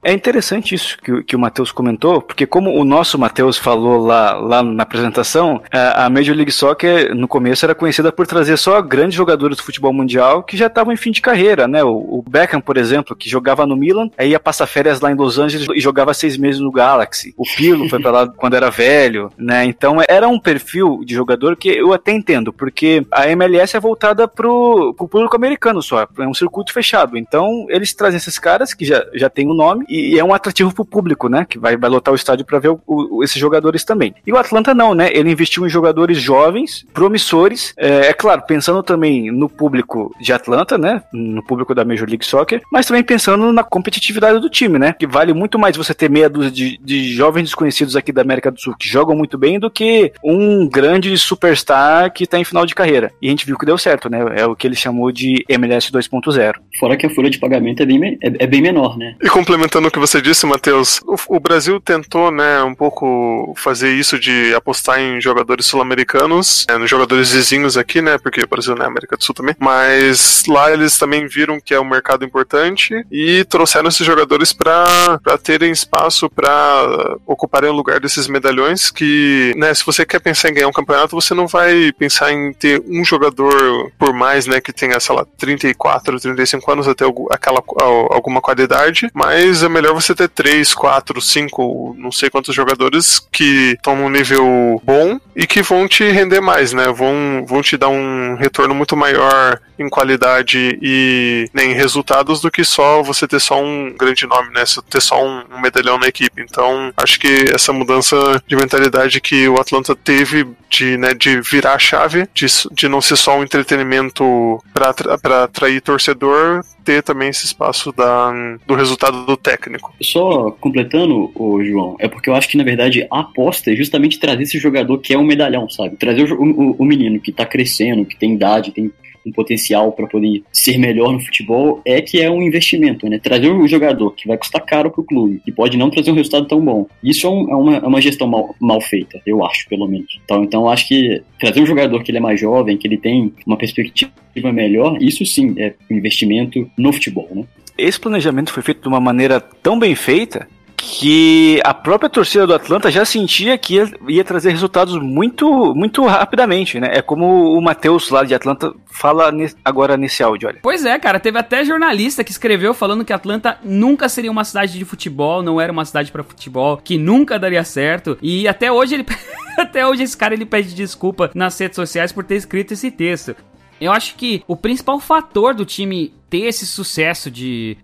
É interessante isso que, que o Matheus comentou, porque como o nosso Matheus falou lá, lá na apresentação, a, a Major League Soccer no começo era conhecida por trazer só grandes jogadores do futebol mundial que já estavam em fim de carreira, né? O, Beckham, por exemplo, que jogava no Milan, aí ia passar férias lá em Los Angeles e jogava seis meses no Galaxy. O Pirlo foi para lá *laughs* quando era velho, né? Então era um perfil de jogador que eu até entendo, porque a MLS é voltada pro, pro público americano só, é um circuito fechado. Então eles trazem esses caras que já, já tem o um nome e, é um atrativo pro público, né? Que vai, vai lotar o estádio para ver o, o, esses jogadores também. E o Atlanta não, né? Ele investiu em jogadores jovens, promissores, é, é, claro, pensando também no público de Atlanta, né? No público da Major League Soccer, mas também pensando na competitividade do time, né? Que vale muito mais você ter meia dúzia de, de jovens desconhecidos aqui da América do Sul que jogam muito bem do que um grande superstar que tá em final de carreira. E a gente viu que deu certo, né? É o que ele chamou de MLS 2.0. Fora que a folha de pagamento é bem, é, é bem menor, né? E complementando no que você disse, Matheus, o, o, Brasil tentou, né, um pouco fazer isso de apostar em jogadores sul-americanos, né, nos jogadores vizinhos aqui, né, porque o Brasil não é América do Sul também, mas lá eles também viram que é um mercado importante e trouxeram esses jogadores para terem espaço para ocuparem o lugar desses medalhões que, né, se você quer pensar em ganhar um campeonato, você não vai pensar em ter um jogador por mais, né, que tenha, sei lá, 34, 35 anos até alguma qualidade, mas melhor você ter três, quatro, cinco, não sei quantos jogadores que estão num nível bom e que vão te render mais, né? Vão, vão te dar um retorno muito maior em qualidade e né, em resultados do que só você ter só um grande nome, né? Você ter só um, um medalhão na equipe. Então, acho que essa mudança de mentalidade que o Atlanta teve de, né, de virar a chave, de, de não ser só um entretenimento para atrair torcedor, ter também esse espaço da, do resultado do técnico. Só completando, o João, é porque eu acho que na verdade a aposta é justamente trazer esse jogador que é um medalhão, sabe? Trazer o, o, o menino que tá crescendo, que tem idade, tem um potencial para poder ser melhor no futebol é que é um investimento, né? Trazer um jogador que vai custar caro para o clube, que pode não trazer um resultado tão bom. Isso é, um, é, uma, é uma, gestão mal, mal, feita, eu acho, pelo menos. Então, então, acho que trazer um jogador que ele é mais jovem, que ele tem uma perspectiva melhor, isso sim é um investimento no futebol, né? Esse planejamento foi feito de uma maneira tão bem feita que a própria torcida do Atlanta já sentia que ia, ia trazer resultados muito, muito rapidamente, né? É como o Matheus lá de Atlanta fala ne agora nesse áudio, olha. Pois é, cara, teve até jornalista que escreveu falando que Atlanta nunca seria uma cidade de futebol, não era uma cidade para futebol, que nunca daria certo. E até hoje ele *laughs* até hoje esse cara ele pede desculpa nas redes sociais por ter escrito esse texto. Eu acho que o principal fator do time ter esse sucesso de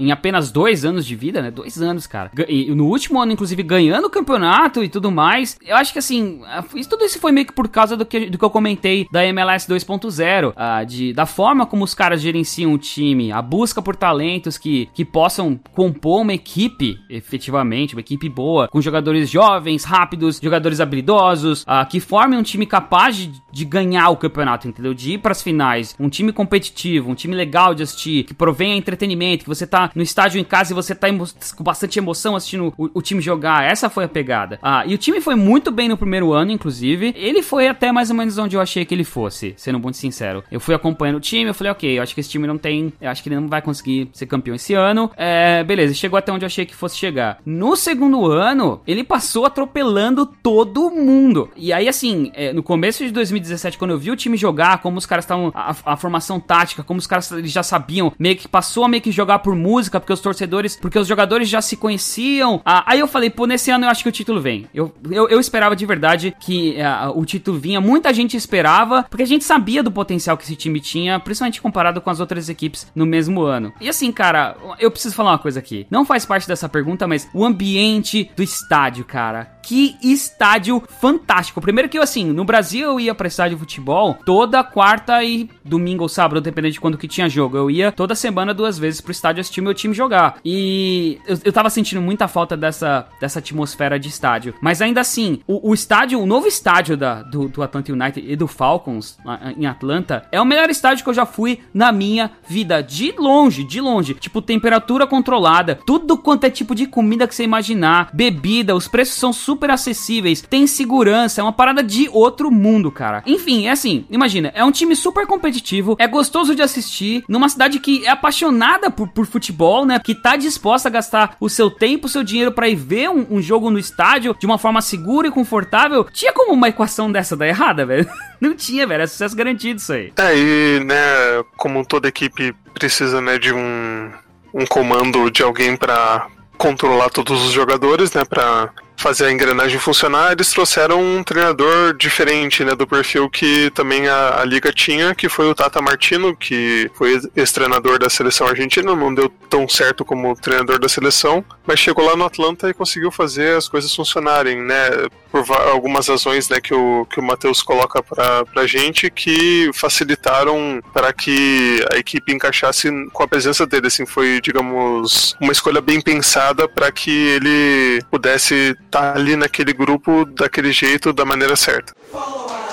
em apenas dois anos de vida, né? Dois anos, cara. E no último ano, inclusive, ganhando o campeonato e tudo mais. Eu acho que assim, isso, tudo isso foi meio que por causa do que, do que eu comentei da MLS 2.0, de da forma como os caras gerenciam o time, a busca por talentos que, que possam compor uma equipe, efetivamente, uma equipe boa, com jogadores jovens, rápidos, jogadores habilidosos, que formem um time capaz de, de ganhar o campeonato, entendeu? De ir para as finais, um time competitivo, um time legal de assistir, que provém a entretenimento, que você tá no estádio em casa e você tá com bastante emoção assistindo o, o, time jogar. Essa foi a pegada. Ah, e o time foi muito bem no primeiro ano, inclusive. Ele foi até mais ou menos onde eu achei que ele fosse, sendo muito sincero. Eu fui acompanhando o time, eu falei, ok, eu acho que esse time não tem. Eu acho que ele não vai conseguir ser campeão esse ano. É, beleza, chegou até onde eu achei que fosse chegar. No segundo ano, ele passou atropelando todo mundo. E aí, assim, é, no começo de 2017, quando eu vi o time jogar, como os caras estavam. A, a, formação tática, como os caras já sabiam, meio que passou a meio que jogar por música, porque os torcedores, porque os jogadores já se conheciam. Ah, aí eu falei, pô, nesse ano eu acho que o título vem. Eu, eu, eu esperava de verdade que ah, o título vinha, muita gente esperava, porque a gente sabia do potencial que esse time tinha, principalmente comparado com as outras equipes no mesmo ano. E assim, cara, eu preciso falar uma coisa aqui. Não faz parte dessa pergunta, mas o ambiente do estádio, cara. Que estádio fantástico. Primeiro que eu, assim, no Brasil eu ia pra estádio de futebol toda quarta e domingo ou sábado, dependendo de quando que tinha jogo eu ia toda semana duas vezes pro estádio assistir meu time jogar. E eu, eu tava sentindo muita falta dessa, dessa atmosfera de estádio. Mas ainda assim, o, o estádio, o novo estádio da, do, do Atlanta United e do Falcons em Atlanta é o melhor estádio que eu já fui na minha vida. De longe, de longe. Tipo, temperatura controlada, tudo quanto é tipo de comida que você imaginar, bebida, os preços são super acessíveis, tem segurança, é uma parada de outro mundo, cara. Enfim, é assim, imagina, é um time super competitivo, é gostoso de assistir, numa cidade que é apaixonada por, por futebol, né? Que tá disposta a gastar o seu tempo, o seu dinheiro para ir ver um, um, jogo no estádio de uma forma segura e confortável. Tinha como uma equação dessa dar errada, *laughs* velho? Não tinha, velho. É sucesso garantido isso aí. É, e, né, como toda equipe precisa, né, de um, um comando de alguém para controlar todos os jogadores, né, para fazer a engrenagem funcionar, eles trouxeram um treinador diferente, né, do perfil que também a, a liga tinha, que foi o Tata Martino, que foi ex-treinador da seleção argentina, não deu tão certo como treinador da seleção, mas chegou lá no Atlanta e conseguiu fazer as coisas funcionarem, né, por algumas razões, né, que o, que o Matheus coloca pra, pra gente, que facilitaram para que a equipe encaixasse com a presença dele, assim, foi, digamos, uma escolha bem pensada para que ele pudesse tá ali naquele grupo daquele jeito, da maneira certa. Follow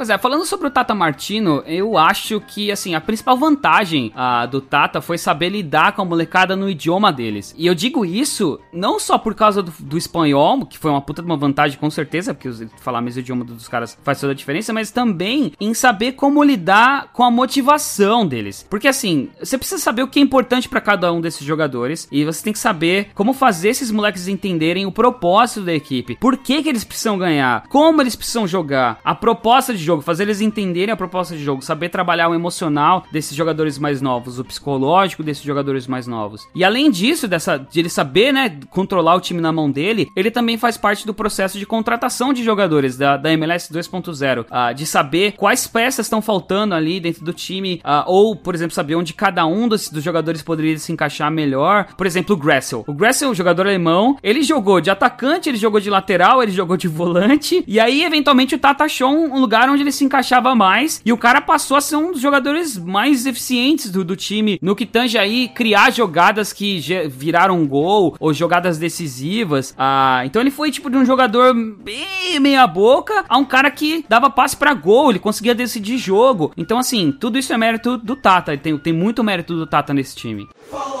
Pois é, falando sobre o Tata Martino, eu acho que, assim, a principal vantagem uh, do Tata foi saber lidar com a molecada no idioma deles. E eu digo isso não só por causa do, do espanhol, que foi uma puta de uma vantagem com certeza, porque falar mesmo o idioma dos caras faz toda a diferença, mas também em saber como lidar com a motivação deles. Porque, assim, você precisa saber o que é importante para cada um desses jogadores e você tem que saber como fazer esses moleques entenderem o propósito da equipe, por que, que eles precisam ganhar, como eles precisam jogar, a proposta de jogo, fazer eles entenderem a proposta de jogo, saber trabalhar o emocional desses jogadores mais novos, o psicológico desses jogadores mais novos. E além disso, dessa, de ele saber, né, controlar o time na mão dele, ele também faz parte do processo de contratação de jogadores da, da MLS 2.0, uh, de saber quais peças estão faltando ali dentro do time, uh, ou, por exemplo, saber onde cada um dos, dos jogadores poderia se encaixar melhor. Por exemplo, o Gressel. O Gressel, jogador alemão, ele jogou de atacante, ele jogou de lateral, ele jogou de volante, e aí, eventualmente, o Tata achou um lugar onde ele se encaixava mais, e o cara passou a ser um dos jogadores mais eficientes do, do time, no que tange aí criar jogadas que viraram um gol, ou jogadas decisivas. Ah, então ele foi tipo de um jogador bem meia boca a um cara que dava passe para gol, ele conseguia decidir jogo. Então, assim, tudo isso é mérito do Tata. Tem, tem muito mérito do Tata nesse time. Follow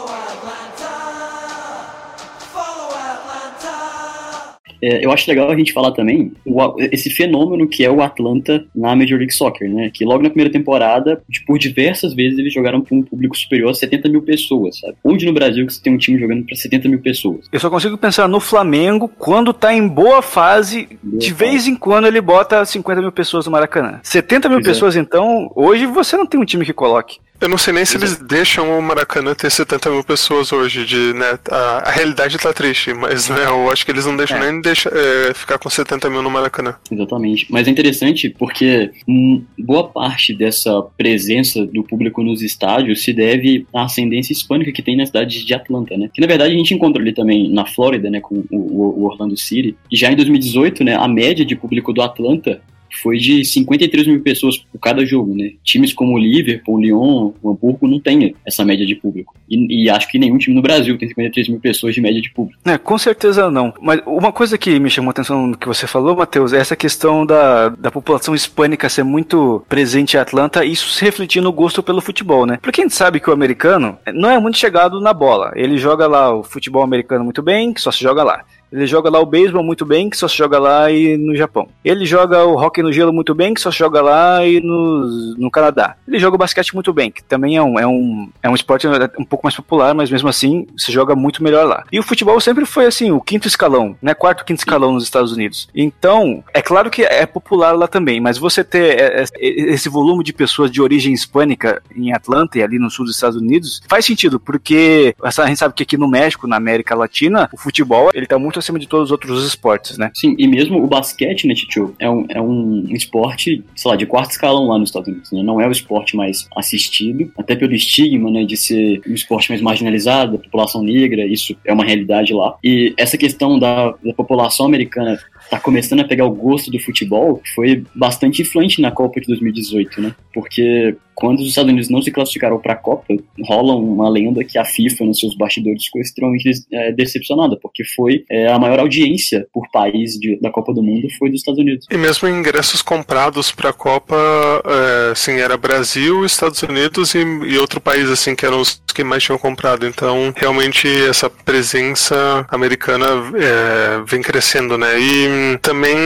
É, eu acho legal a gente falar também o, esse fenômeno que é o Atlanta na Major League Soccer, né? Que logo na primeira temporada, por diversas vezes, eles jogaram para um público superior a 70 mil pessoas, sabe? Onde no Brasil que você tem um time jogando para 70 mil pessoas? Eu só consigo pensar no Flamengo quando tá em boa fase, boa de fase. vez em quando ele bota 50 mil pessoas no Maracanã. 70 mil pois é. pessoas, é. então, hoje você não tem um time que coloque. Eu não sei nem se eles deixam o Maracanã ter 70 mil pessoas hoje. De, né, a, a realidade tá triste, mas né, eu acho que eles não deixam é. nem deixa, é, ficar com 70 mil no Maracanã. Exatamente. Mas é interessante porque hum, boa parte dessa presença do público nos estádios se deve à ascendência hispânica que tem na cidade de Atlanta, né? Que na verdade a gente encontra ali também na Flórida, né, com o, o Orlando City. E já em 2018, né, a média de público do Atlanta foi de 53 mil pessoas por cada jogo, né? Times como o Liverpool, o Lyon, o Hamburgo não tem essa média de público. E, e, acho que nenhum time no Brasil tem 53 mil pessoas de média de público. É, com certeza não. Mas uma coisa que me chamou a atenção no que você falou, Matheus, é essa questão da, da população hispânica ser muito presente em Atlanta e isso se refletir no gosto pelo futebol, né? Porque a gente sabe que o americano não é muito chegado na bola. Ele joga lá o futebol americano muito bem, que só se joga lá. Ele joga lá o beisebol muito bem, que só se joga lá e no Japão. Ele joga o hockey no gelo muito bem, que só se joga lá e no, no Canadá. Ele joga o basquete muito bem, que também é um, é, um, é um esporte um pouco mais popular, mas mesmo assim se joga muito melhor lá. E o futebol sempre foi assim, o quinto escalão, né? Quarto, quinto escalão nos Estados Unidos. Então, é claro que é popular lá também, mas você ter é, é, esse volume de pessoas de origem hispânica em Atlanta e ali no sul dos Estados Unidos faz sentido, porque a gente sabe que aqui no México, na América Latina, o futebol ele tá muito acima de todos os outros esportes, né? Sim, e mesmo o basquete, né, Tio, é um, é um esporte, sei lá, de quarto escalão lá nos Estados Unidos, né? Não é o esporte mais assistido, até pelo estigma, né, de ser um esporte mais marginalizado, da população negra, isso é uma realidade lá. E essa questão da, da população americana tá começando a pegar o gosto do futebol foi bastante influente na Copa de 2018, né? Porque quando os Estados Unidos não se classificaram para a Copa, rola uma lenda que a FIFA, nos seus bastidores, ficou extremamente é, decepcionada, porque foi é, a maior audiência por país de, da Copa do Mundo foi dos Estados Unidos. E mesmo ingressos comprados para a Copa, é, assim, era Brasil, Estados Unidos e, e, outro país, assim, que eram os que mais tinham comprado. Então, realmente, essa presença americana é, vem crescendo, né? E também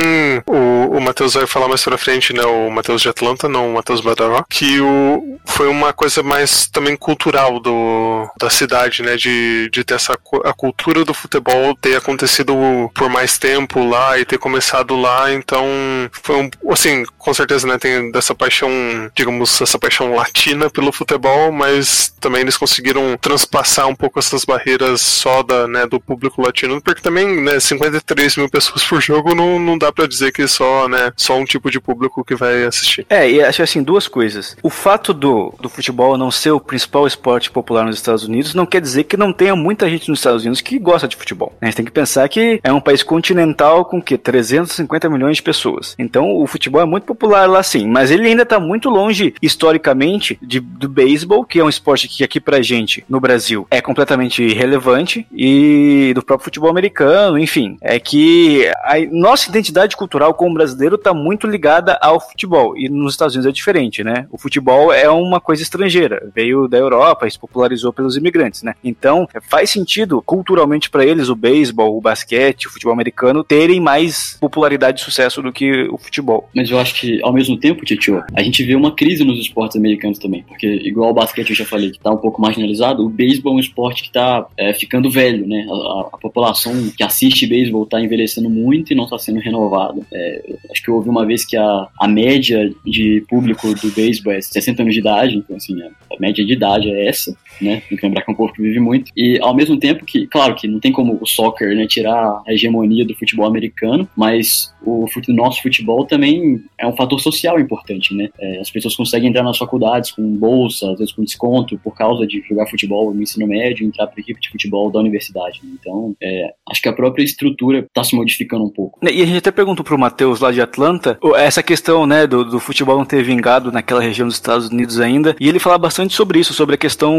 o, o Matheus vai falar mais pra frente, né? O Matheus de Atlanta, não o Matheus Badaró, que o foi uma coisa mais também cultural do, da cidade, né? De, de ter essa a cultura do futebol ter acontecido por mais tempo lá e ter começado lá, então foi um, assim, com certeza, né? Tem dessa paixão, digamos, essa paixão latina pelo futebol, mas também eles conseguiram transpassar um pouco essas barreiras só da, né, do público latino, porque também, né, 53 mil pessoas por jogo não, não dá para dizer que só, né, só um tipo de público que vai assistir. É, e acho assim, duas coisas. O fato do, do futebol não ser o principal esporte popular nos Estados Unidos não quer dizer que não tenha muita gente nos Estados Unidos que gosta de futebol. A gente tem que pensar que é um país continental com que 350 milhões de pessoas. Então o futebol é muito popular lá sim, mas ele ainda está muito longe historicamente de, do beisebol, que é um esporte que aqui pra gente no Brasil é completamente irrelevante e do próprio futebol americano, enfim, é que a nossa identidade cultural como brasileiro está muito ligada ao futebol e nos Estados Unidos é diferente, né? O futebol futebol é uma coisa estrangeira, veio da Europa se popularizou pelos imigrantes, né? Então, faz sentido culturalmente para eles o beisebol, o basquete, o futebol americano terem mais popularidade e sucesso do que o futebol. Mas eu acho que, ao mesmo tempo, Titio, a gente vê uma crise nos esportes americanos também, porque, igual o basquete eu já falei que tá um pouco marginalizado, o beisebol é um esporte que tá é, ficando velho, né? A, a, população que assiste beisebol tá envelhecendo muito e não está sendo renovado. É, acho que eu ouvi uma vez que a, a média de público do beisebol é 60 anos de idade, então assim, a, a média de idade é essa, né? Tem que lembrar que é um povo que vive muito. E ao mesmo tempo que, claro que não tem como o soccer né, tirar a hegemonia do futebol americano, mas o nosso futebol também é um fator social importante, né? É, as pessoas conseguem entrar nas faculdades com bolsa, às vezes com desconto, por causa de jogar futebol no ensino médio, entrar para a equipe de futebol da universidade. Né? Então, é, acho que a própria estrutura está se modificando um pouco. E a gente até perguntou pro Matheus lá de Atlanta, essa questão, né, do, do, futebol não ter vingado naquela região dos Estados Unidos ainda, e ele fala bastante sobre isso, sobre a questão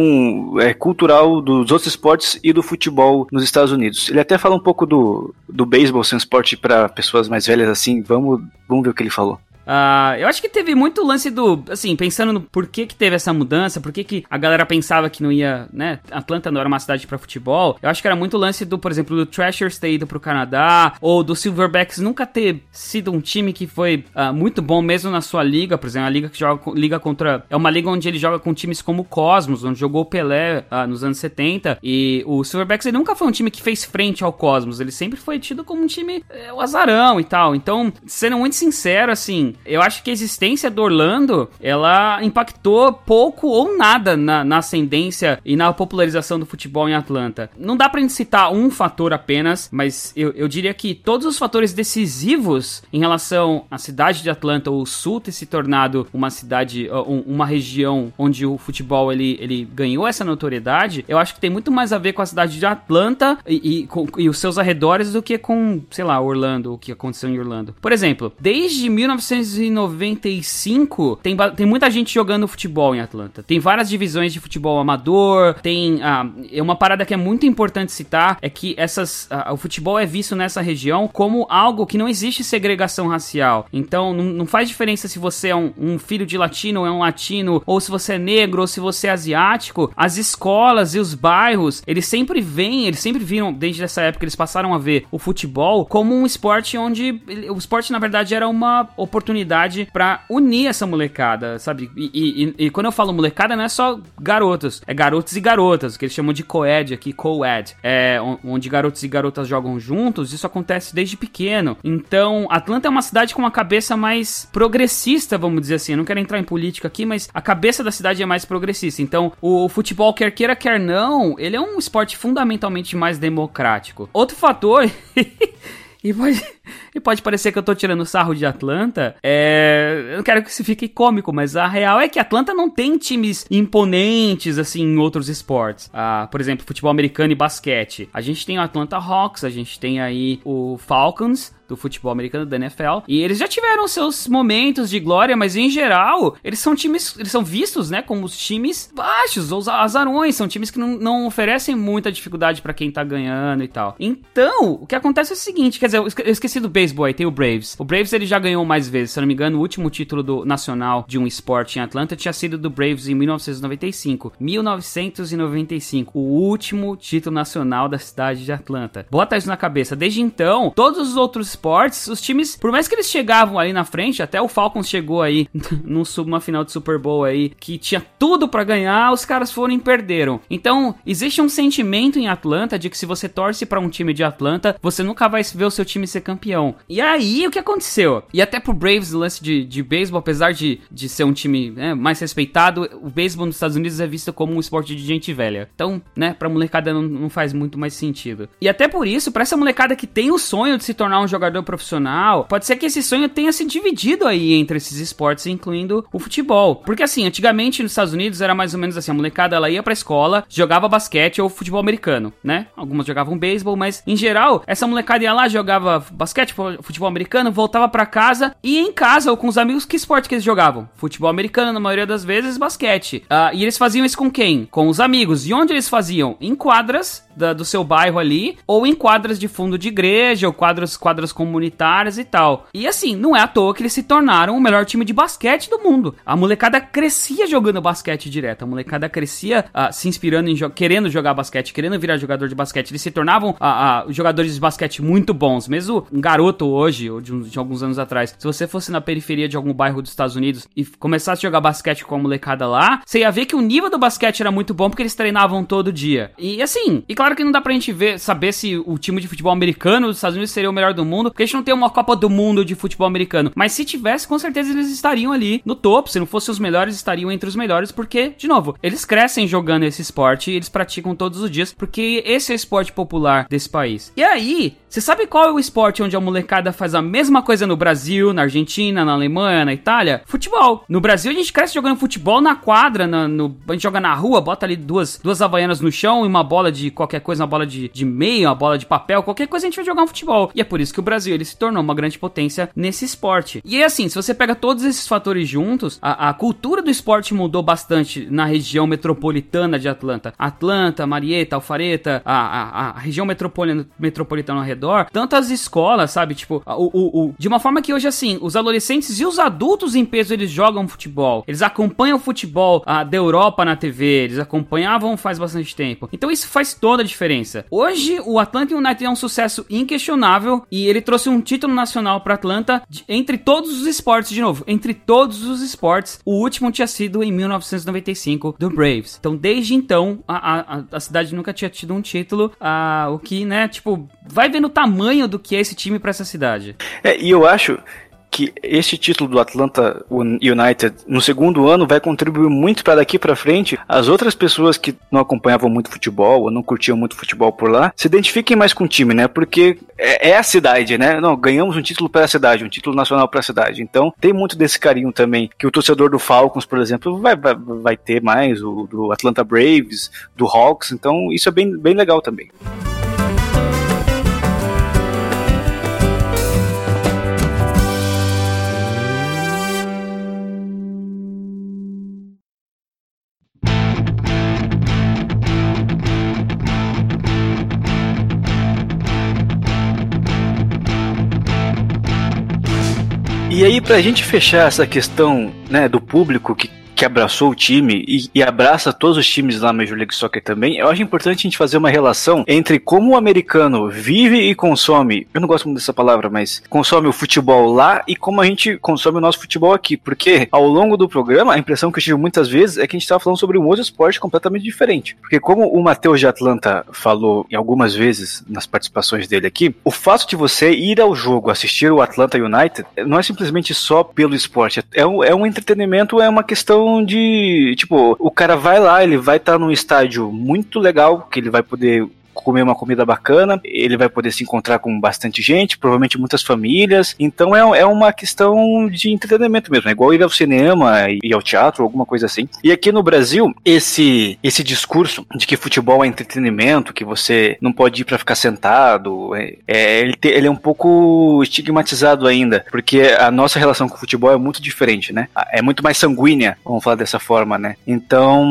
é, cultural dos outros esportes e do futebol nos Estados Unidos. Ele até fala um pouco do, do beisebol ser um esporte para pessoas mais velhas assim, vamos, vamos ver o que ele falou. Uh, eu acho que teve muito lance do. Assim, pensando no porquê que teve essa mudança, por que a galera pensava que não ia, né? Atlanta não era uma cidade para futebol. Eu acho que era muito lance do, por exemplo, do Thrashers ter ido pro Canadá, ou do Silverbacks nunca ter sido um time que foi uh, muito bom mesmo na sua liga, por exemplo, a liga que joga liga contra. É uma liga onde ele joga com times como o Cosmos, onde jogou o Pelé uh, nos anos 70. E o Silverbacks ele nunca foi um time que fez frente ao Cosmos, ele sempre foi tido como um time é, o azarão e tal. Então, sendo muito sincero, assim eu acho que a existência do Orlando, ela impactou pouco ou nada na, na ascendência e na popularização do futebol em Atlanta. Não dá pra gente citar um fator apenas, mas eu, eu diria que todos os fatores decisivos em relação à cidade de Atlanta, o sul ter se tornado uma cidade, uma região onde o futebol ele, ele ganhou essa notoriedade, eu acho que tem muito mais a ver com a cidade de Atlanta e, e, com, e os seus arredores do que com, sei lá, Orlando, o que aconteceu em Orlando. Por exemplo, desde 1900 1995, tem, tem muita gente jogando futebol em Atlanta. Tem várias divisões de futebol amador, tem ah, é uma parada que é muito importante citar é que essas ah, o futebol é visto nessa região como algo que não existe segregação racial. Então não, não faz diferença se você é um, um, filho de latino ou é um latino, ou se você é negro, ou se você é asiático. As escolas e os bairros, eles sempre vêm, eles sempre viram, desde essa época, eles passaram a ver o futebol como um esporte onde o esporte na verdade era uma oportunidade oportunidade para unir essa molecada, sabe? E, e, e, quando eu falo molecada, não é só garotos, é garotos e garotas, que eles chamam de coed aqui, co-ed, é, onde garotos e garotas jogam juntos, isso acontece desde pequeno. Então, Atlanta é uma cidade com uma cabeça mais progressista, vamos dizer assim. Eu não quero entrar em política aqui, mas a cabeça da cidade é mais progressista. Então, o futebol, quer queira, quer não, ele é um esporte fundamentalmente mais democrático. Outro fator. *laughs* e pode. E pode parecer que eu tô tirando sarro de Atlanta. É... Eu não quero que isso fique cômico, mas a real é que Atlanta não tem times imponentes, assim, em outros esportes. Ah, por exemplo, futebol americano e basquete. A gente tem o Atlanta Hawks, a gente tem aí o Falcons, do futebol americano da NFL. E eles já tiveram seus momentos de glória, mas em geral, eles são times, eles são vistos, né, como os times baixos, os azarões, são times que não, não oferecem muita dificuldade para quem tá ganhando e tal. Então, o que acontece é o seguinte, quer dizer, eu esqueci do beisebol aí, tem o Braves. O Braves ele já ganhou mais vezes, se não me engano, o último título do nacional de um esporte em Atlanta tinha sido do Braves em 1995. 1995, o último título nacional da cidade de Atlanta. Bota isso na cabeça. Desde então, todos os outros esportes, os times, por mais que eles chegavam ali na frente, até o Falcons chegou aí *laughs* numa final de Super Bowl aí, que tinha tudo para ganhar, os caras foram e perderam. Então, existe um sentimento em Atlanta de que se você torce para um time de Atlanta, você nunca vai ver o seu time ser campeão. E aí, o que aconteceu? E até pro Braves, o lance de, de beisebol, apesar de, de ser um time né, mais respeitado, o beisebol nos Estados Unidos é visto como um esporte de gente velha. Então, né, pra molecada não, não faz muito mais sentido. E até por isso, para essa molecada que tem o sonho de se tornar um jogador profissional, pode ser que esse sonho tenha se dividido aí entre esses esportes, incluindo o futebol. Porque assim, antigamente nos Estados Unidos era mais ou menos assim, a molecada ela ia pra escola, jogava basquete ou futebol americano, né? Algumas jogavam beisebol, mas em geral, essa molecada ia lá, jogava basquete, futebol americano, voltava para casa e em casa ou com os amigos, que esporte que eles jogavam? Futebol americano, na maioria das vezes, basquete. Uh, e eles faziam isso com quem? Com os amigos. E onde eles faziam? Em quadras da, do seu bairro ali, ou em quadras de fundo de igreja, ou quadras, quadras comunitárias e tal. E assim, não é à toa que eles se tornaram o melhor time de basquete do mundo. A molecada crescia jogando basquete direto, a molecada crescia uh, se inspirando em jo querendo jogar basquete, querendo virar jogador de basquete. Eles se tornavam uh, uh, jogadores de basquete muito bons. Mesmo um garoto hoje, ou de, de, alguns anos atrás, se você fosse na periferia de algum bairro dos Estados Unidos e começasse a jogar basquete com a molecada lá, você ia ver que o nível do basquete era muito bom porque eles treinavam todo dia. E assim, e claro, claro que não dá pra gente ver, saber se o time de futebol americano dos Estados Unidos seria o melhor do mundo, porque a gente não tem uma Copa do Mundo de futebol americano. Mas se tivesse, com certeza eles estariam ali no topo. Se não fossem os melhores, estariam entre os melhores, porque, de novo, eles crescem jogando esse esporte eles praticam todos os dias, porque esse é o esporte popular desse país. E aí, você sabe qual é o esporte onde a molecada faz a mesma coisa no Brasil, na Argentina, na Alemanha, na Itália? Futebol. No Brasil a gente cresce jogando futebol na quadra, na, no, a gente joga na rua, bota ali duas, duas havaianas no chão e uma bola de qualquer coisa, uma bola de, de meio, uma bola de papel, qualquer coisa a gente vai jogar um futebol. E é por isso que o Brasil ele se tornou uma grande potência nesse esporte. E é assim, se você pega todos esses fatores juntos, a, a cultura do esporte mudou bastante na região metropolitana de Atlanta. Atlanta, Marietta, Alfareta, a, a, a região metropolitana, metropolitana ao redor, tanto as escolas, sabe? Tipo, o, o, o, de uma forma que hoje, assim, os adolescentes e os adultos em peso eles jogam futebol. Eles acompanham o futebol ah, da Europa na TV, eles acompanhavam faz bastante tempo. Então isso faz toda a diferença. Hoje, o Atlanta United é um sucesso inquestionável e ele trouxe um título nacional para Atlanta de, entre todos os esportes, de novo, entre todos os esportes. O último tinha sido em 1995 do Braves. Então, desde então, a, a, a cidade nunca tinha tido um título, ah, o que, né, tipo, vai vendo o tamanho do que é esse time para essa cidade. É, e eu acho que esse título do Atlanta United no segundo ano vai contribuir muito para daqui para frente as outras pessoas que não acompanhavam muito futebol ou não curtiam muito futebol por lá se identifiquem mais com o time, né? Porque é, é a cidade, né? Não, ganhamos um título para a cidade, um título nacional para a cidade. Então tem muito desse carinho também que o torcedor do Falcons, por exemplo, vai, vai, vai ter mais, o do Atlanta Braves, do Hawks. Então isso é bem, bem legal também. E aí, pra gente fechar essa questão né, do público que que abraçou o time e, e, abraça todos os times na Major League Soccer também, eu acho importante a gente fazer uma relação entre como o americano vive e consome, eu não gosto muito dessa palavra, mas consome o futebol lá e como a gente consome o nosso futebol aqui, porque ao longo do programa, a impressão que eu tive muitas vezes é que a gente estava falando sobre um outro esporte completamente diferente. Porque como o Matheus de Atlanta falou em algumas vezes nas participações dele aqui, o fato de você ir ao jogo, assistir o Atlanta United, não é simplesmente só pelo esporte, é um, é um entretenimento, é uma questão questão de, tipo, o cara vai lá, ele vai estar tá num estádio muito legal, que ele vai poder comer uma comida bacana, ele vai poder se encontrar com bastante gente, provavelmente muitas famílias. Então é, é uma questão de entretenimento mesmo, é igual ir ao cinema e ao teatro, alguma coisa assim. E aqui no Brasil, esse esse discurso de que futebol é entretenimento, que você não pode ir para ficar sentado, é, é ele, te, ele é um pouco estigmatizado ainda, porque a nossa relação com o futebol é muito diferente, né? É muito mais sanguínea, vamos falar dessa forma, né? Então,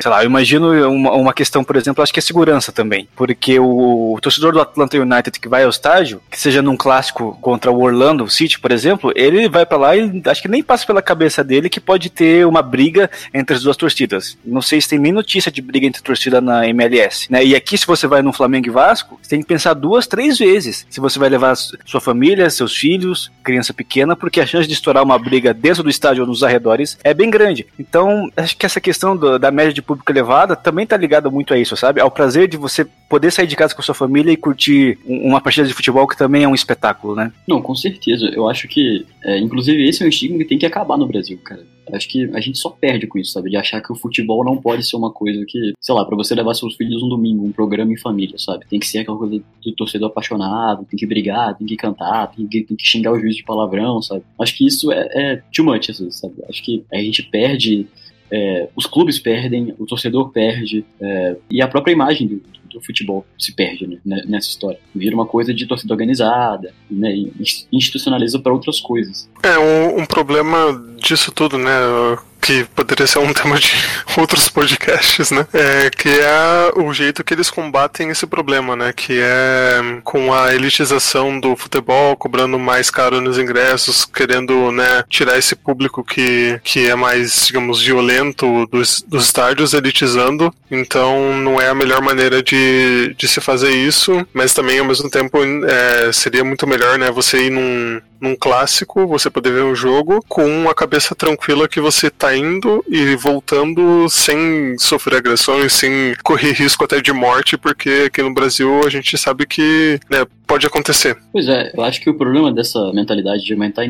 sei lá, eu imagino uma, uma questão, por exemplo, acho que é segurança também. Por porque o torcedor do Atlanta United que vai ao estádio, que seja num clássico contra o Orlando City, por exemplo, ele vai para lá e acho que nem passa pela cabeça dele que pode ter uma briga entre as duas torcidas. Não sei se tem nem notícia de briga entre torcida na MLS, né? E aqui se você vai no Flamengo e Vasco, você tem que pensar duas, três vezes se você vai levar sua família, seus filhos, criança pequena, porque a chance de estourar uma briga dentro do estádio ou nos arredores é bem grande. Então, acho que essa questão do, da média de público elevada também está ligada muito a isso, sabe? Ao prazer de você poder sair de casa com sua família e curtir uma partida de futebol que também é um espetáculo, né? Não, com certeza. Eu acho que, é, inclusive, esse é um estigma que tem que acabar no Brasil, cara. Acho que a gente só perde com isso, sabe? De achar que o futebol não pode ser uma coisa que, sei lá, para você levar seus filhos um domingo, um programa em família, sabe? Tem que ser aquela coisa do torcedor apaixonado, tem que brigar, tem que cantar, tem que, tem que xingar o juiz de palavrão, sabe? Acho que isso é, é too much, sabe? Acho que a gente perde é, os clubes perdem, o torcedor perde, é, e a própria imagem do, do futebol se perde né, nessa história. Vira uma coisa de torcida organizada, né, institucionaliza para outras coisas. É, um, um problema disso tudo, né? Que poderia ser um tema de *laughs* outros podcasts, né? É, que é o jeito que eles combatem esse problema, né? Que é com a elitização do futebol, cobrando mais caro nos ingressos, querendo, né, tirar esse público que, que é mais, digamos, violento dos, dos estádios, elitizando. Então, não é a melhor maneira de, de se fazer isso, mas também, ao mesmo tempo, é, seria muito melhor, né, você ir num, num clássico, você poder ver um jogo com a cabeça tranquila que você tá saindo e voltando sem sofrer agressões, sem correr risco até de morte, porque aqui no Brasil a gente sabe que né, pode acontecer. Pois é, eu acho que o problema dessa mentalidade de aumentar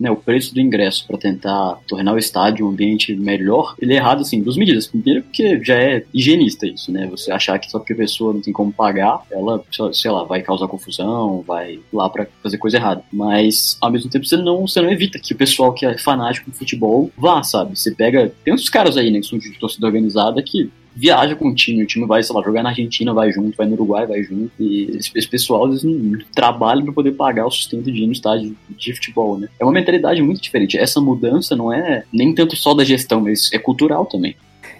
né, o preço do ingresso para tentar tornar o estádio um ambiente melhor, ele é errado assim, duas medidas. Primeiro, porque já é higienista isso, né? Você achar que só porque a pessoa não tem como pagar, ela, sei lá, vai causar confusão, vai lá para fazer coisa errada. Mas, ao mesmo tempo, você não, você não evita que o pessoal que é fanático do futebol vá, sabe? Você pega. Tem uns caras aí, né, que são de torcida organizada que viaja com o time, o time vai, sei lá, jogar na Argentina, vai junto, vai no Uruguai, vai junto. E esse, esse pessoal, eles não trabalham para poder pagar o sustento de ir no estádio de futebol, né? É uma mentalidade muito diferente. Essa mudança não é nem tanto só da gestão, mas é cultural também.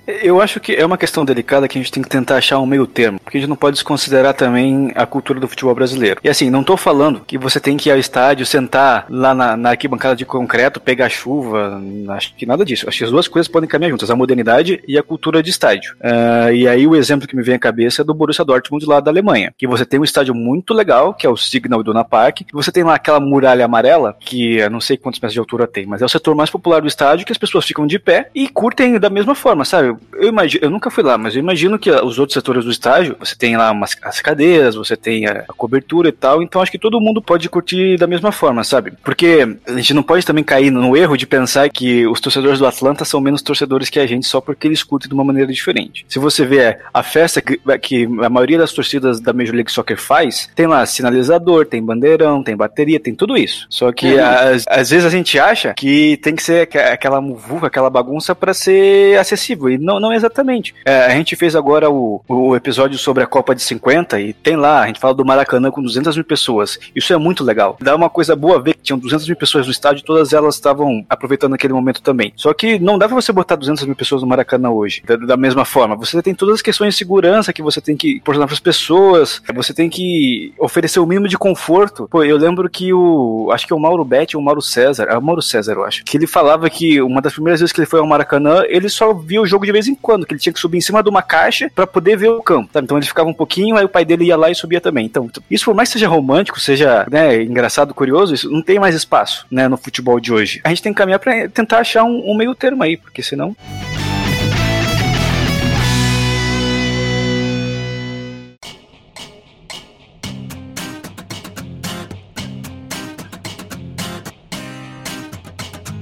Eu acho que é uma questão delicada que a gente tem que tentar achar um meio termo, porque a gente não pode desconsiderar também a cultura do futebol brasileiro. E assim, não tô falando que você tem que ir ao estádio, sentar lá na, na arquibancada de concreto, pegar chuva, acho que nada disso. Acho que as duas coisas podem caminhar juntas, a modernidade e a cultura de estádio. Uh, e aí o exemplo que me vem à cabeça é do Borussia Dortmund lá da Alemanha, que você tem um estádio muito legal, que é o Signal Iduna Park, que você tem lá aquela muralha amarela, que eu não sei quantos metros de altura tem, mas é o setor mais popular do estádio, que as pessoas ficam de pé e curtem da mesma forma, sabe? Eu, imagino, eu nunca fui lá, mas eu imagino que os outros setores do estádio, você tem lá umas, as cadeiras, você tem a, a, cobertura e tal, então acho que todo mundo pode curtir da mesma forma, sabe? Porque a gente não pode também cair no erro de pensar que os torcedores do Atlanta são menos torcedores que a gente só porque eles curtem de uma maneira diferente. Se você vê a festa que, que a maioria das torcidas da Major League Soccer faz, tem lá sinalizador, tem bandeirão, tem bateria, tem tudo isso. Só que é. às, às vezes a gente acha que tem que ser aquela muvuca, aquela bagunça para ser acessível. E não, não exatamente. É, a gente fez agora o, o episódio sobre a Copa de 50 e tem lá, a gente fala do Maracanã com 200 mil pessoas. Isso é muito legal. Dá uma coisa boa ver que tinham 200 mil pessoas no estádio e todas elas estavam aproveitando aquele momento também. Só que não dá pra você botar 200 mil pessoas no Maracanã hoje, da, da mesma forma. Você tem todas as questões de segurança que você tem que proporcionar para as pessoas, você tem que oferecer o mínimo de conforto. Pô, eu lembro que o. Acho que é o Mauro Betti ou o Mauro César. É o Mauro César, eu acho. Que ele falava que uma das primeiras vezes que ele foi ao Maracanã, ele só via o jogo de vez em quando, que ele tinha que subir em cima de uma caixa para poder ver o campo. Sabe? Então ele ficava um pouquinho, aí o pai dele ia lá e subia também. Então, isso por mais que seja romântico, seja né, engraçado, curioso, isso não tem mais espaço né, no futebol de hoje. A gente tem que caminhar para tentar achar um, um meio termo aí, porque senão.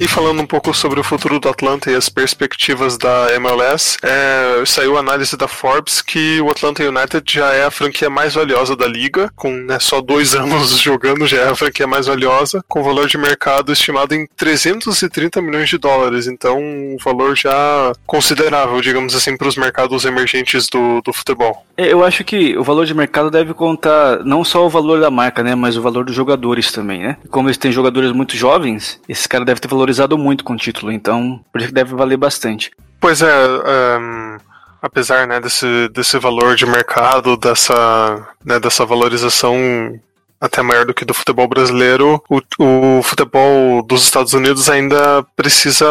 E falando um pouco sobre o futuro do Atlanta e as perspectivas da MLS, é, saiu a análise da Forbes que o Atlanta United já é a franquia mais valiosa da liga, com né, só dois *laughs* anos jogando, já é a franquia mais valiosa, com valor de mercado estimado em 330 milhões de dólares. Então, um valor já considerável, digamos assim, para os mercados emergentes do, do futebol. É, eu acho que o valor de mercado deve contar não só o valor da marca, né, mas o valor dos jogadores também, né? Como eles têm jogadores muito jovens, esse cara deve ter valor valorizado muito com o título, então por isso que deve valer bastante. Pois é, um, apesar né, desse, desse valor de mercado, dessa, né, dessa valorização até maior do que do futebol brasileiro, o, o futebol dos Estados Unidos ainda precisa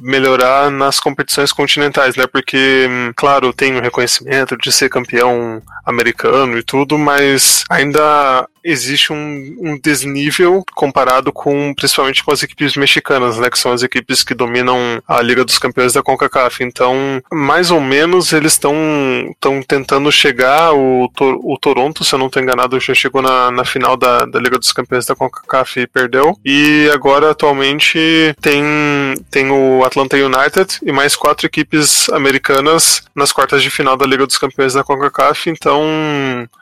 melhorar nas competições continentais, né? Porque, claro, tem o reconhecimento de ser campeão americano e tudo, mas ainda existe um, um, desnível comparado com principalmente com as equipes mexicanas, né, que são as equipes que dominam a Liga dos Campeões da CONCACAF. Então, mais ou menos eles estão estão tentando chegar o, o Toronto, se eu não estou enganado, já chegou na, na final da, da Liga dos Campeões da CONCACAF e perdeu. E agora atualmente tem tem o Atlanta United e mais quatro equipes americanas nas quartas de final da Liga dos Campeões da CONCACAF. Então,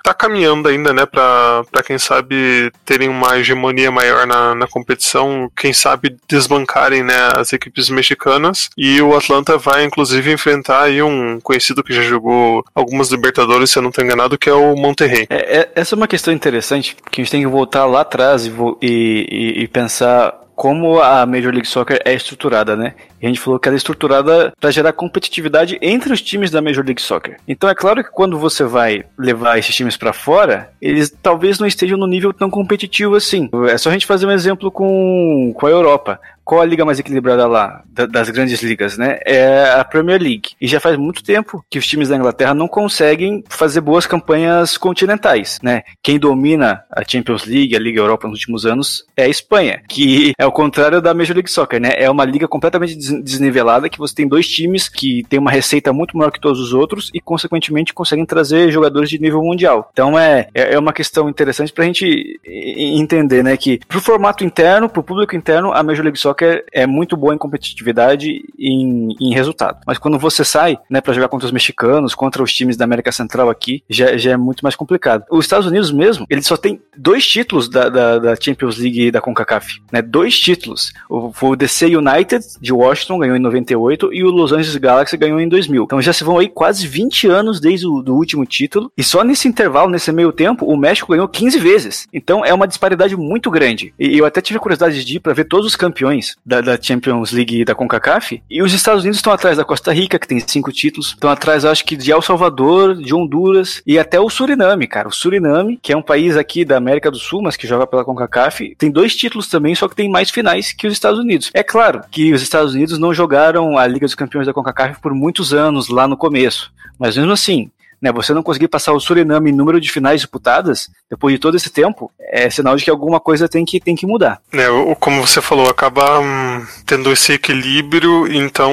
tá caminhando ainda, né, para quem sabe terem uma hegemonia maior na, na competição, quem sabe desbancarem né, as equipes mexicanas. E o Atlanta vai inclusive enfrentar aí um conhecido que já jogou algumas Libertadores, se eu não estou enganado, que é o Monterrey. É, é, essa é uma questão interessante, que a gente tem que voltar lá atrás e, e, e pensar como a Major League Soccer é estruturada, né? E a gente falou que ela é estruturada para gerar competitividade entre os times da Major League Soccer. Então é claro que quando você vai levar esses times para fora, eles talvez não estejam no nível tão competitivo assim. É só a gente fazer um exemplo com, com a Europa qual a liga mais equilibrada lá, das grandes ligas, né? É a Premier League. E já faz muito tempo que os times da Inglaterra não conseguem fazer boas campanhas continentais, né? Quem domina a Champions League, a Liga Europa nos últimos anos é a Espanha, que é o contrário da Major League Soccer, né? É uma liga completamente desnivelada que você tem dois times que tem uma receita muito maior que todos os outros e, consequentemente, conseguem trazer jogadores de nível mundial. Então é, é, é uma questão interessante pra gente entender, né, que pro formato interno, pro público interno, a Major League Soccer é muito boa em competitividade e em, em resultado. Mas quando você sai, né, para jogar contra os mexicanos, contra os times da América Central aqui, já, já é muito mais complicado. Os Estados Unidos mesmo, ele só tem dois títulos da, da, da Champions League e da CONCACAF, né, dois títulos. O, o DC United de Washington ganhou em 98 e o Los Angeles Galaxy ganhou em 2000. Então já se vão aí quase 20 anos desde o do último título e só nesse intervalo, nesse meio tempo, o México ganhou 15 vezes. Então é uma disparidade muito grande. E eu até tive a curiosidade de ir para ver todos os campeões da, da, Champions League e da CONCACAF. E os Estados Unidos estão atrás da Costa Rica, que tem cinco títulos. Estão atrás, acho que, de El Salvador, de Honduras e até o Suriname, cara. O Suriname, que é um país aqui da América do Sul, mas que joga pela CONCACAF, tem dois títulos também, só que tem mais finais que os Estados Unidos. É claro que os Estados Unidos não jogaram a Liga dos Campeões da CONCACAF por muitos anos lá no começo. Mas mesmo assim, né, você não conseguir passar o Suriname em número de finais disputadas, depois de todo esse tempo, é sinal de que alguma coisa tem que, tem que mudar. É, como você falou, acaba hum, tendo esse equilíbrio, então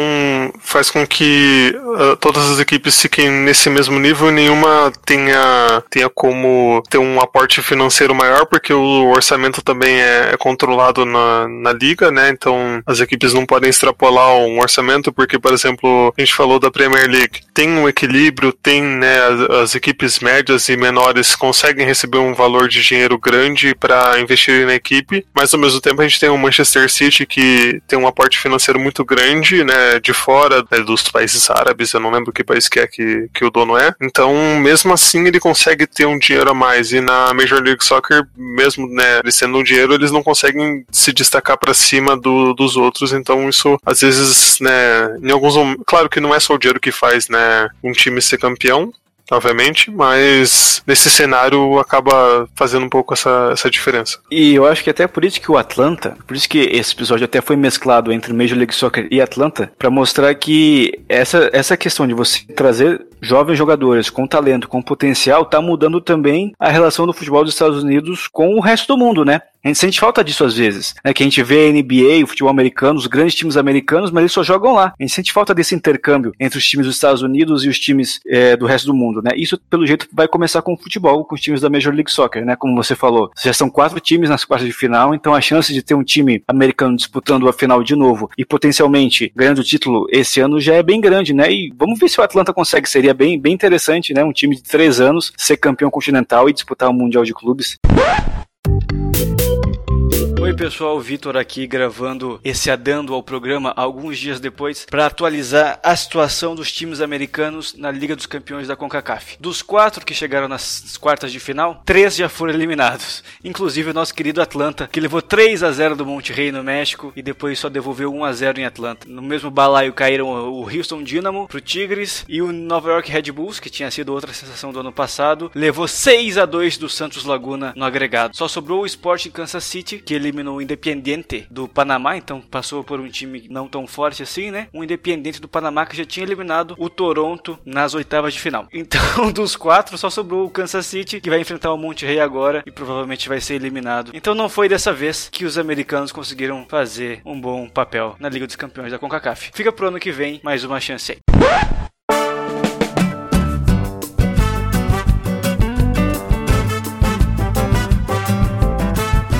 faz com que uh, todas as equipes fiquem nesse mesmo nível e nenhuma tenha, tenha como ter um aporte financeiro maior, porque o orçamento também é, é controlado na, na liga, né? Então as equipes não podem extrapolar um orçamento, porque, por exemplo, a gente falou da Premier League, tem um equilíbrio, tem, né, as, as, equipes médias e menores conseguem receber um valor de dinheiro grande para investir na equipe, mas ao mesmo tempo a gente tem o Manchester City que tem um aporte financeiro muito grande, né, de fora né, dos países árabes, eu não lembro que país que é que, que o dono é. Então, mesmo assim, ele consegue ter um dinheiro a mais. E na Major League Soccer, mesmo né, eles tendo um dinheiro, eles não conseguem se destacar para cima do, dos outros. Então, isso às vezes, né, em alguns claro que não é só o dinheiro que faz, né, um time ser campeão, obviamente, mas nesse cenário acaba fazendo um pouco essa, essa diferença. E eu acho que até por isso que o Atlanta, por isso que esse episódio até foi mesclado entre Major League Soccer e Atlanta, para mostrar que essa, essa questão de você trazer jovens jogadores com talento, com potencial, tá mudando também a relação do futebol dos Estados Unidos com o resto do mundo, né? A gente sente falta disso às vezes, né? Que a gente vê a NBA, o futebol americano, os grandes times americanos, mas eles só jogam lá. A gente sente falta desse intercâmbio entre os times dos Estados Unidos e os times é, do resto do mundo, né? Isso, pelo jeito, vai começar com o futebol, com os times da Major League Soccer, né? Como você falou. Já são quatro times nas quartas de final, então a chance de ter um time americano disputando a final de novo e potencialmente ganhando o título esse ano já é bem grande, né? E vamos ver se o Atlanta consegue. Seria bem, bem interessante, né? Um time de três anos ser campeão continental e disputar o Mundial de Clubes. Oi pessoal, Vitor aqui gravando esse adendo ao programa alguns dias depois para atualizar a situação dos times americanos na Liga dos Campeões da CONCACAF. Dos quatro que chegaram nas quartas de final, três já foram eliminados, inclusive o nosso querido Atlanta, que levou 3 a 0 do Monterrey no México e depois só devolveu 1 a 0 em Atlanta. No mesmo balaio caíram o Houston Dynamo pro Tigres e o Nova York Red Bulls, que tinha sido outra sensação do ano passado, levou 6 a 2 do Santos Laguna no agregado. Só sobrou o Sporting Kansas City, que eliminou eliminou o Independiente do Panamá, então passou por um time não tão forte assim, né? Um Independiente do Panamá que já tinha eliminado o Toronto nas oitavas de final. *laughs* Então, dos quatro, só sobrou o Kansas City, que vai enfrentar o Monterrey agora e provavelmente vai ser eliminado. Então, não foi dessa vez que os americanos conseguiram fazer um bom papel na Liga dos Campeões da CONCACAF. Fica pro ano que vem mais uma chance aí.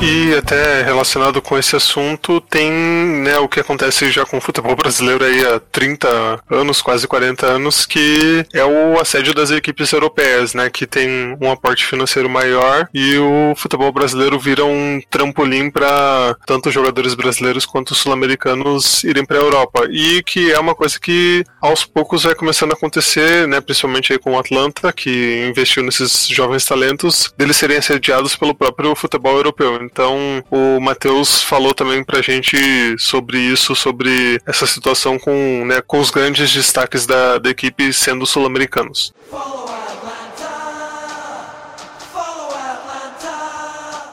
E até relacionado com esse assunto, tem né, o que acontece já com o futebol brasileiro aí há 30 anos, quase 40 anos, que é o assédio das equipes europeias, né, que tem um aporte financeiro maior e o futebol brasileiro vira um trampolim para tanto jogadores brasileiros quanto sul-americanos irem para a Europa. E que é uma coisa que aos poucos vai começando a acontecer, né, principalmente aí com o Atlanta, que investiu nesses jovens talentos, deles serem assediados pelo próprio futebol europeu. Então, o Matheus falou também pra gente sobre isso, sobre essa situação com, né, com os grandes destaques da, da equipe sendo sul-americanos. Follow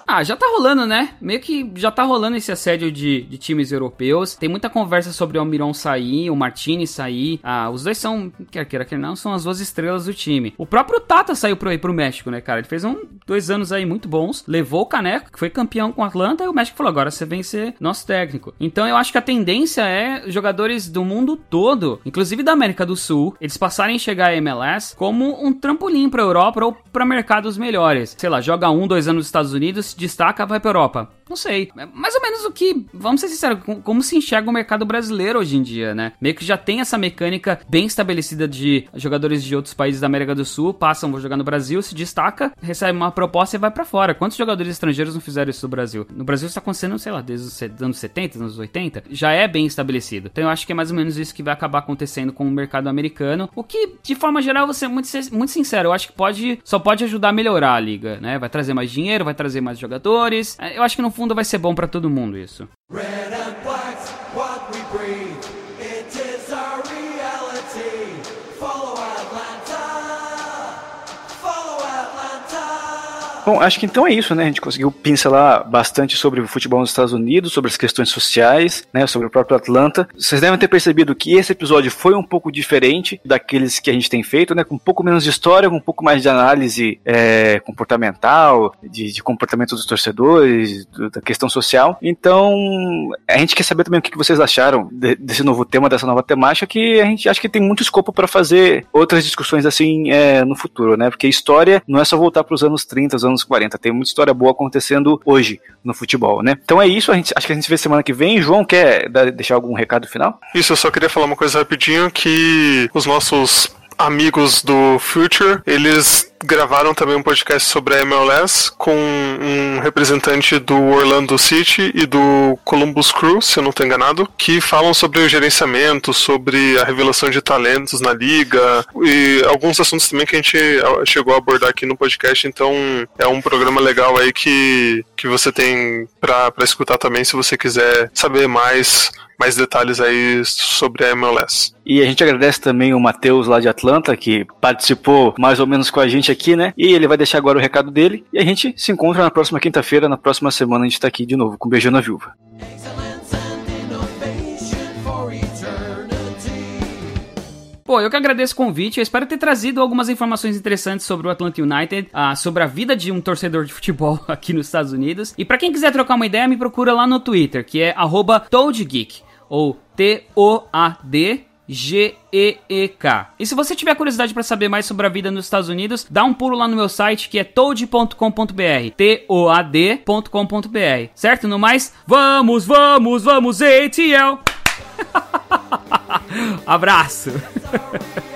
Ah, já tá rolando, né? Meio que já tá rolando esse assédio de, de times europeus. Tem muita conversa sobre o Almiron sair, o Martini sair. Ah, os dois são, quer queira, quer não, são as duas estrelas do time. O próprio Tata saiu pro, pro México, né, cara? Ele fez um, dois anos aí muito bons, levou o caneco, que foi campeão com o Atlanta, e o México falou: agora você vem ser nosso técnico. Então eu acho que a tendência é jogadores do mundo todo, inclusive da América do Sul, eles passarem a chegar à MLS como um trampolim pra Europa ou pra mercados melhores. Sei lá, joga um, dois anos nos Estados Unidos, destaca, vai pra Europa. Não sei. É mais ou menos o que, vamos ser sinceros, como se enxerga o mercado brasileiro hoje em dia, né? Meio que já tem essa mecânica bem estabelecida de jogadores de outros países da América do Sul passam, vão jogar no Brasil, se destaca, recebe uma proposta e vai para fora. Quantos jogadores estrangeiros não fizeram isso no Brasil? No Brasil está acontecendo, sei lá, desde os anos 70, anos 80, já é bem estabelecido. Então eu acho que é mais ou menos isso que vai acabar acontecendo com o mercado americano, o que, de forma geral, ser muito, muito sincero, eu acho que pode, só pode ajudar a melhorar a liga, né? Vai trazer mais dinheiro, vai trazer mais jogadores. Eu acho que no fundo vai ser bom para todo mundo isso. Red Bom, acho que então é isso, né? A gente conseguiu pincelar bastante sobre o futebol nos Estados Unidos, sobre as questões sociais, né? Sobre o próprio Atlanta. Vocês devem ter percebido que esse episódio foi um pouco diferente daqueles que a gente tem feito, né? Com um pouco menos de história, com um pouco mais de análise é, comportamental, de, de comportamento dos torcedores, do- da questão social. Então, a gente quer saber também o que vocês acharam de- desse novo tema, dessa nova temática, que a gente acha que tem muito escopo para fazer outras discussões assim é, no futuro, né? Porque história não é só voltar para os anos 30, os anos 40, tem muita história boa acontecendo hoje no futebol, né? Então é isso, a gente, acho que a gente vê semana que vem. João, quer deixar algum recado final? Isso, eu só queria falar uma coisa rapidinho, que os nossos amigos do Future, eles gravaram também um podcast sobre a MLS com um representante do Orlando City e do Columbus Crew, se eu não estou enganado, que falam sobre o gerenciamento, sobre a revelação de talentos na liga e alguns assuntos também que a gente chegou a abordar aqui no podcast, então é um programa legal aí que, que você tem para escutar também se você quiser saber mais mais detalhes aí sobre a MLS. E a gente agradece também o Matheus lá de Atlanta, que participou mais ou menos com a gente aqui, né? E ele vai deixar agora o recado dele. E a gente se encontra na próxima quinta-feira, na próxima semana a gente tá aqui de novo com Beijando a Viúva. Excellence and innovation for eternity. Pô, eu que agradeço o convite. Eu espero ter trazido algumas informações interessantes sobre o Atlanta United, ah, sobre a vida de um torcedor de futebol *laughs* aqui nos Estados Unidos. E pra quem quiser trocar uma ideia, me procura lá no Twitter, que é arroba ToadGeek, ou T-O-A-D. G-E-E-K. E se você tiver curiosidade para saber mais sobre a vida nos Estados Unidos, dá um pulo lá no meu site que é toad.com.br, T-O-A-D.com.br. Certo? No mais, vamos, vamos, vamos, ATL! *laughs* Abraço! *laughs*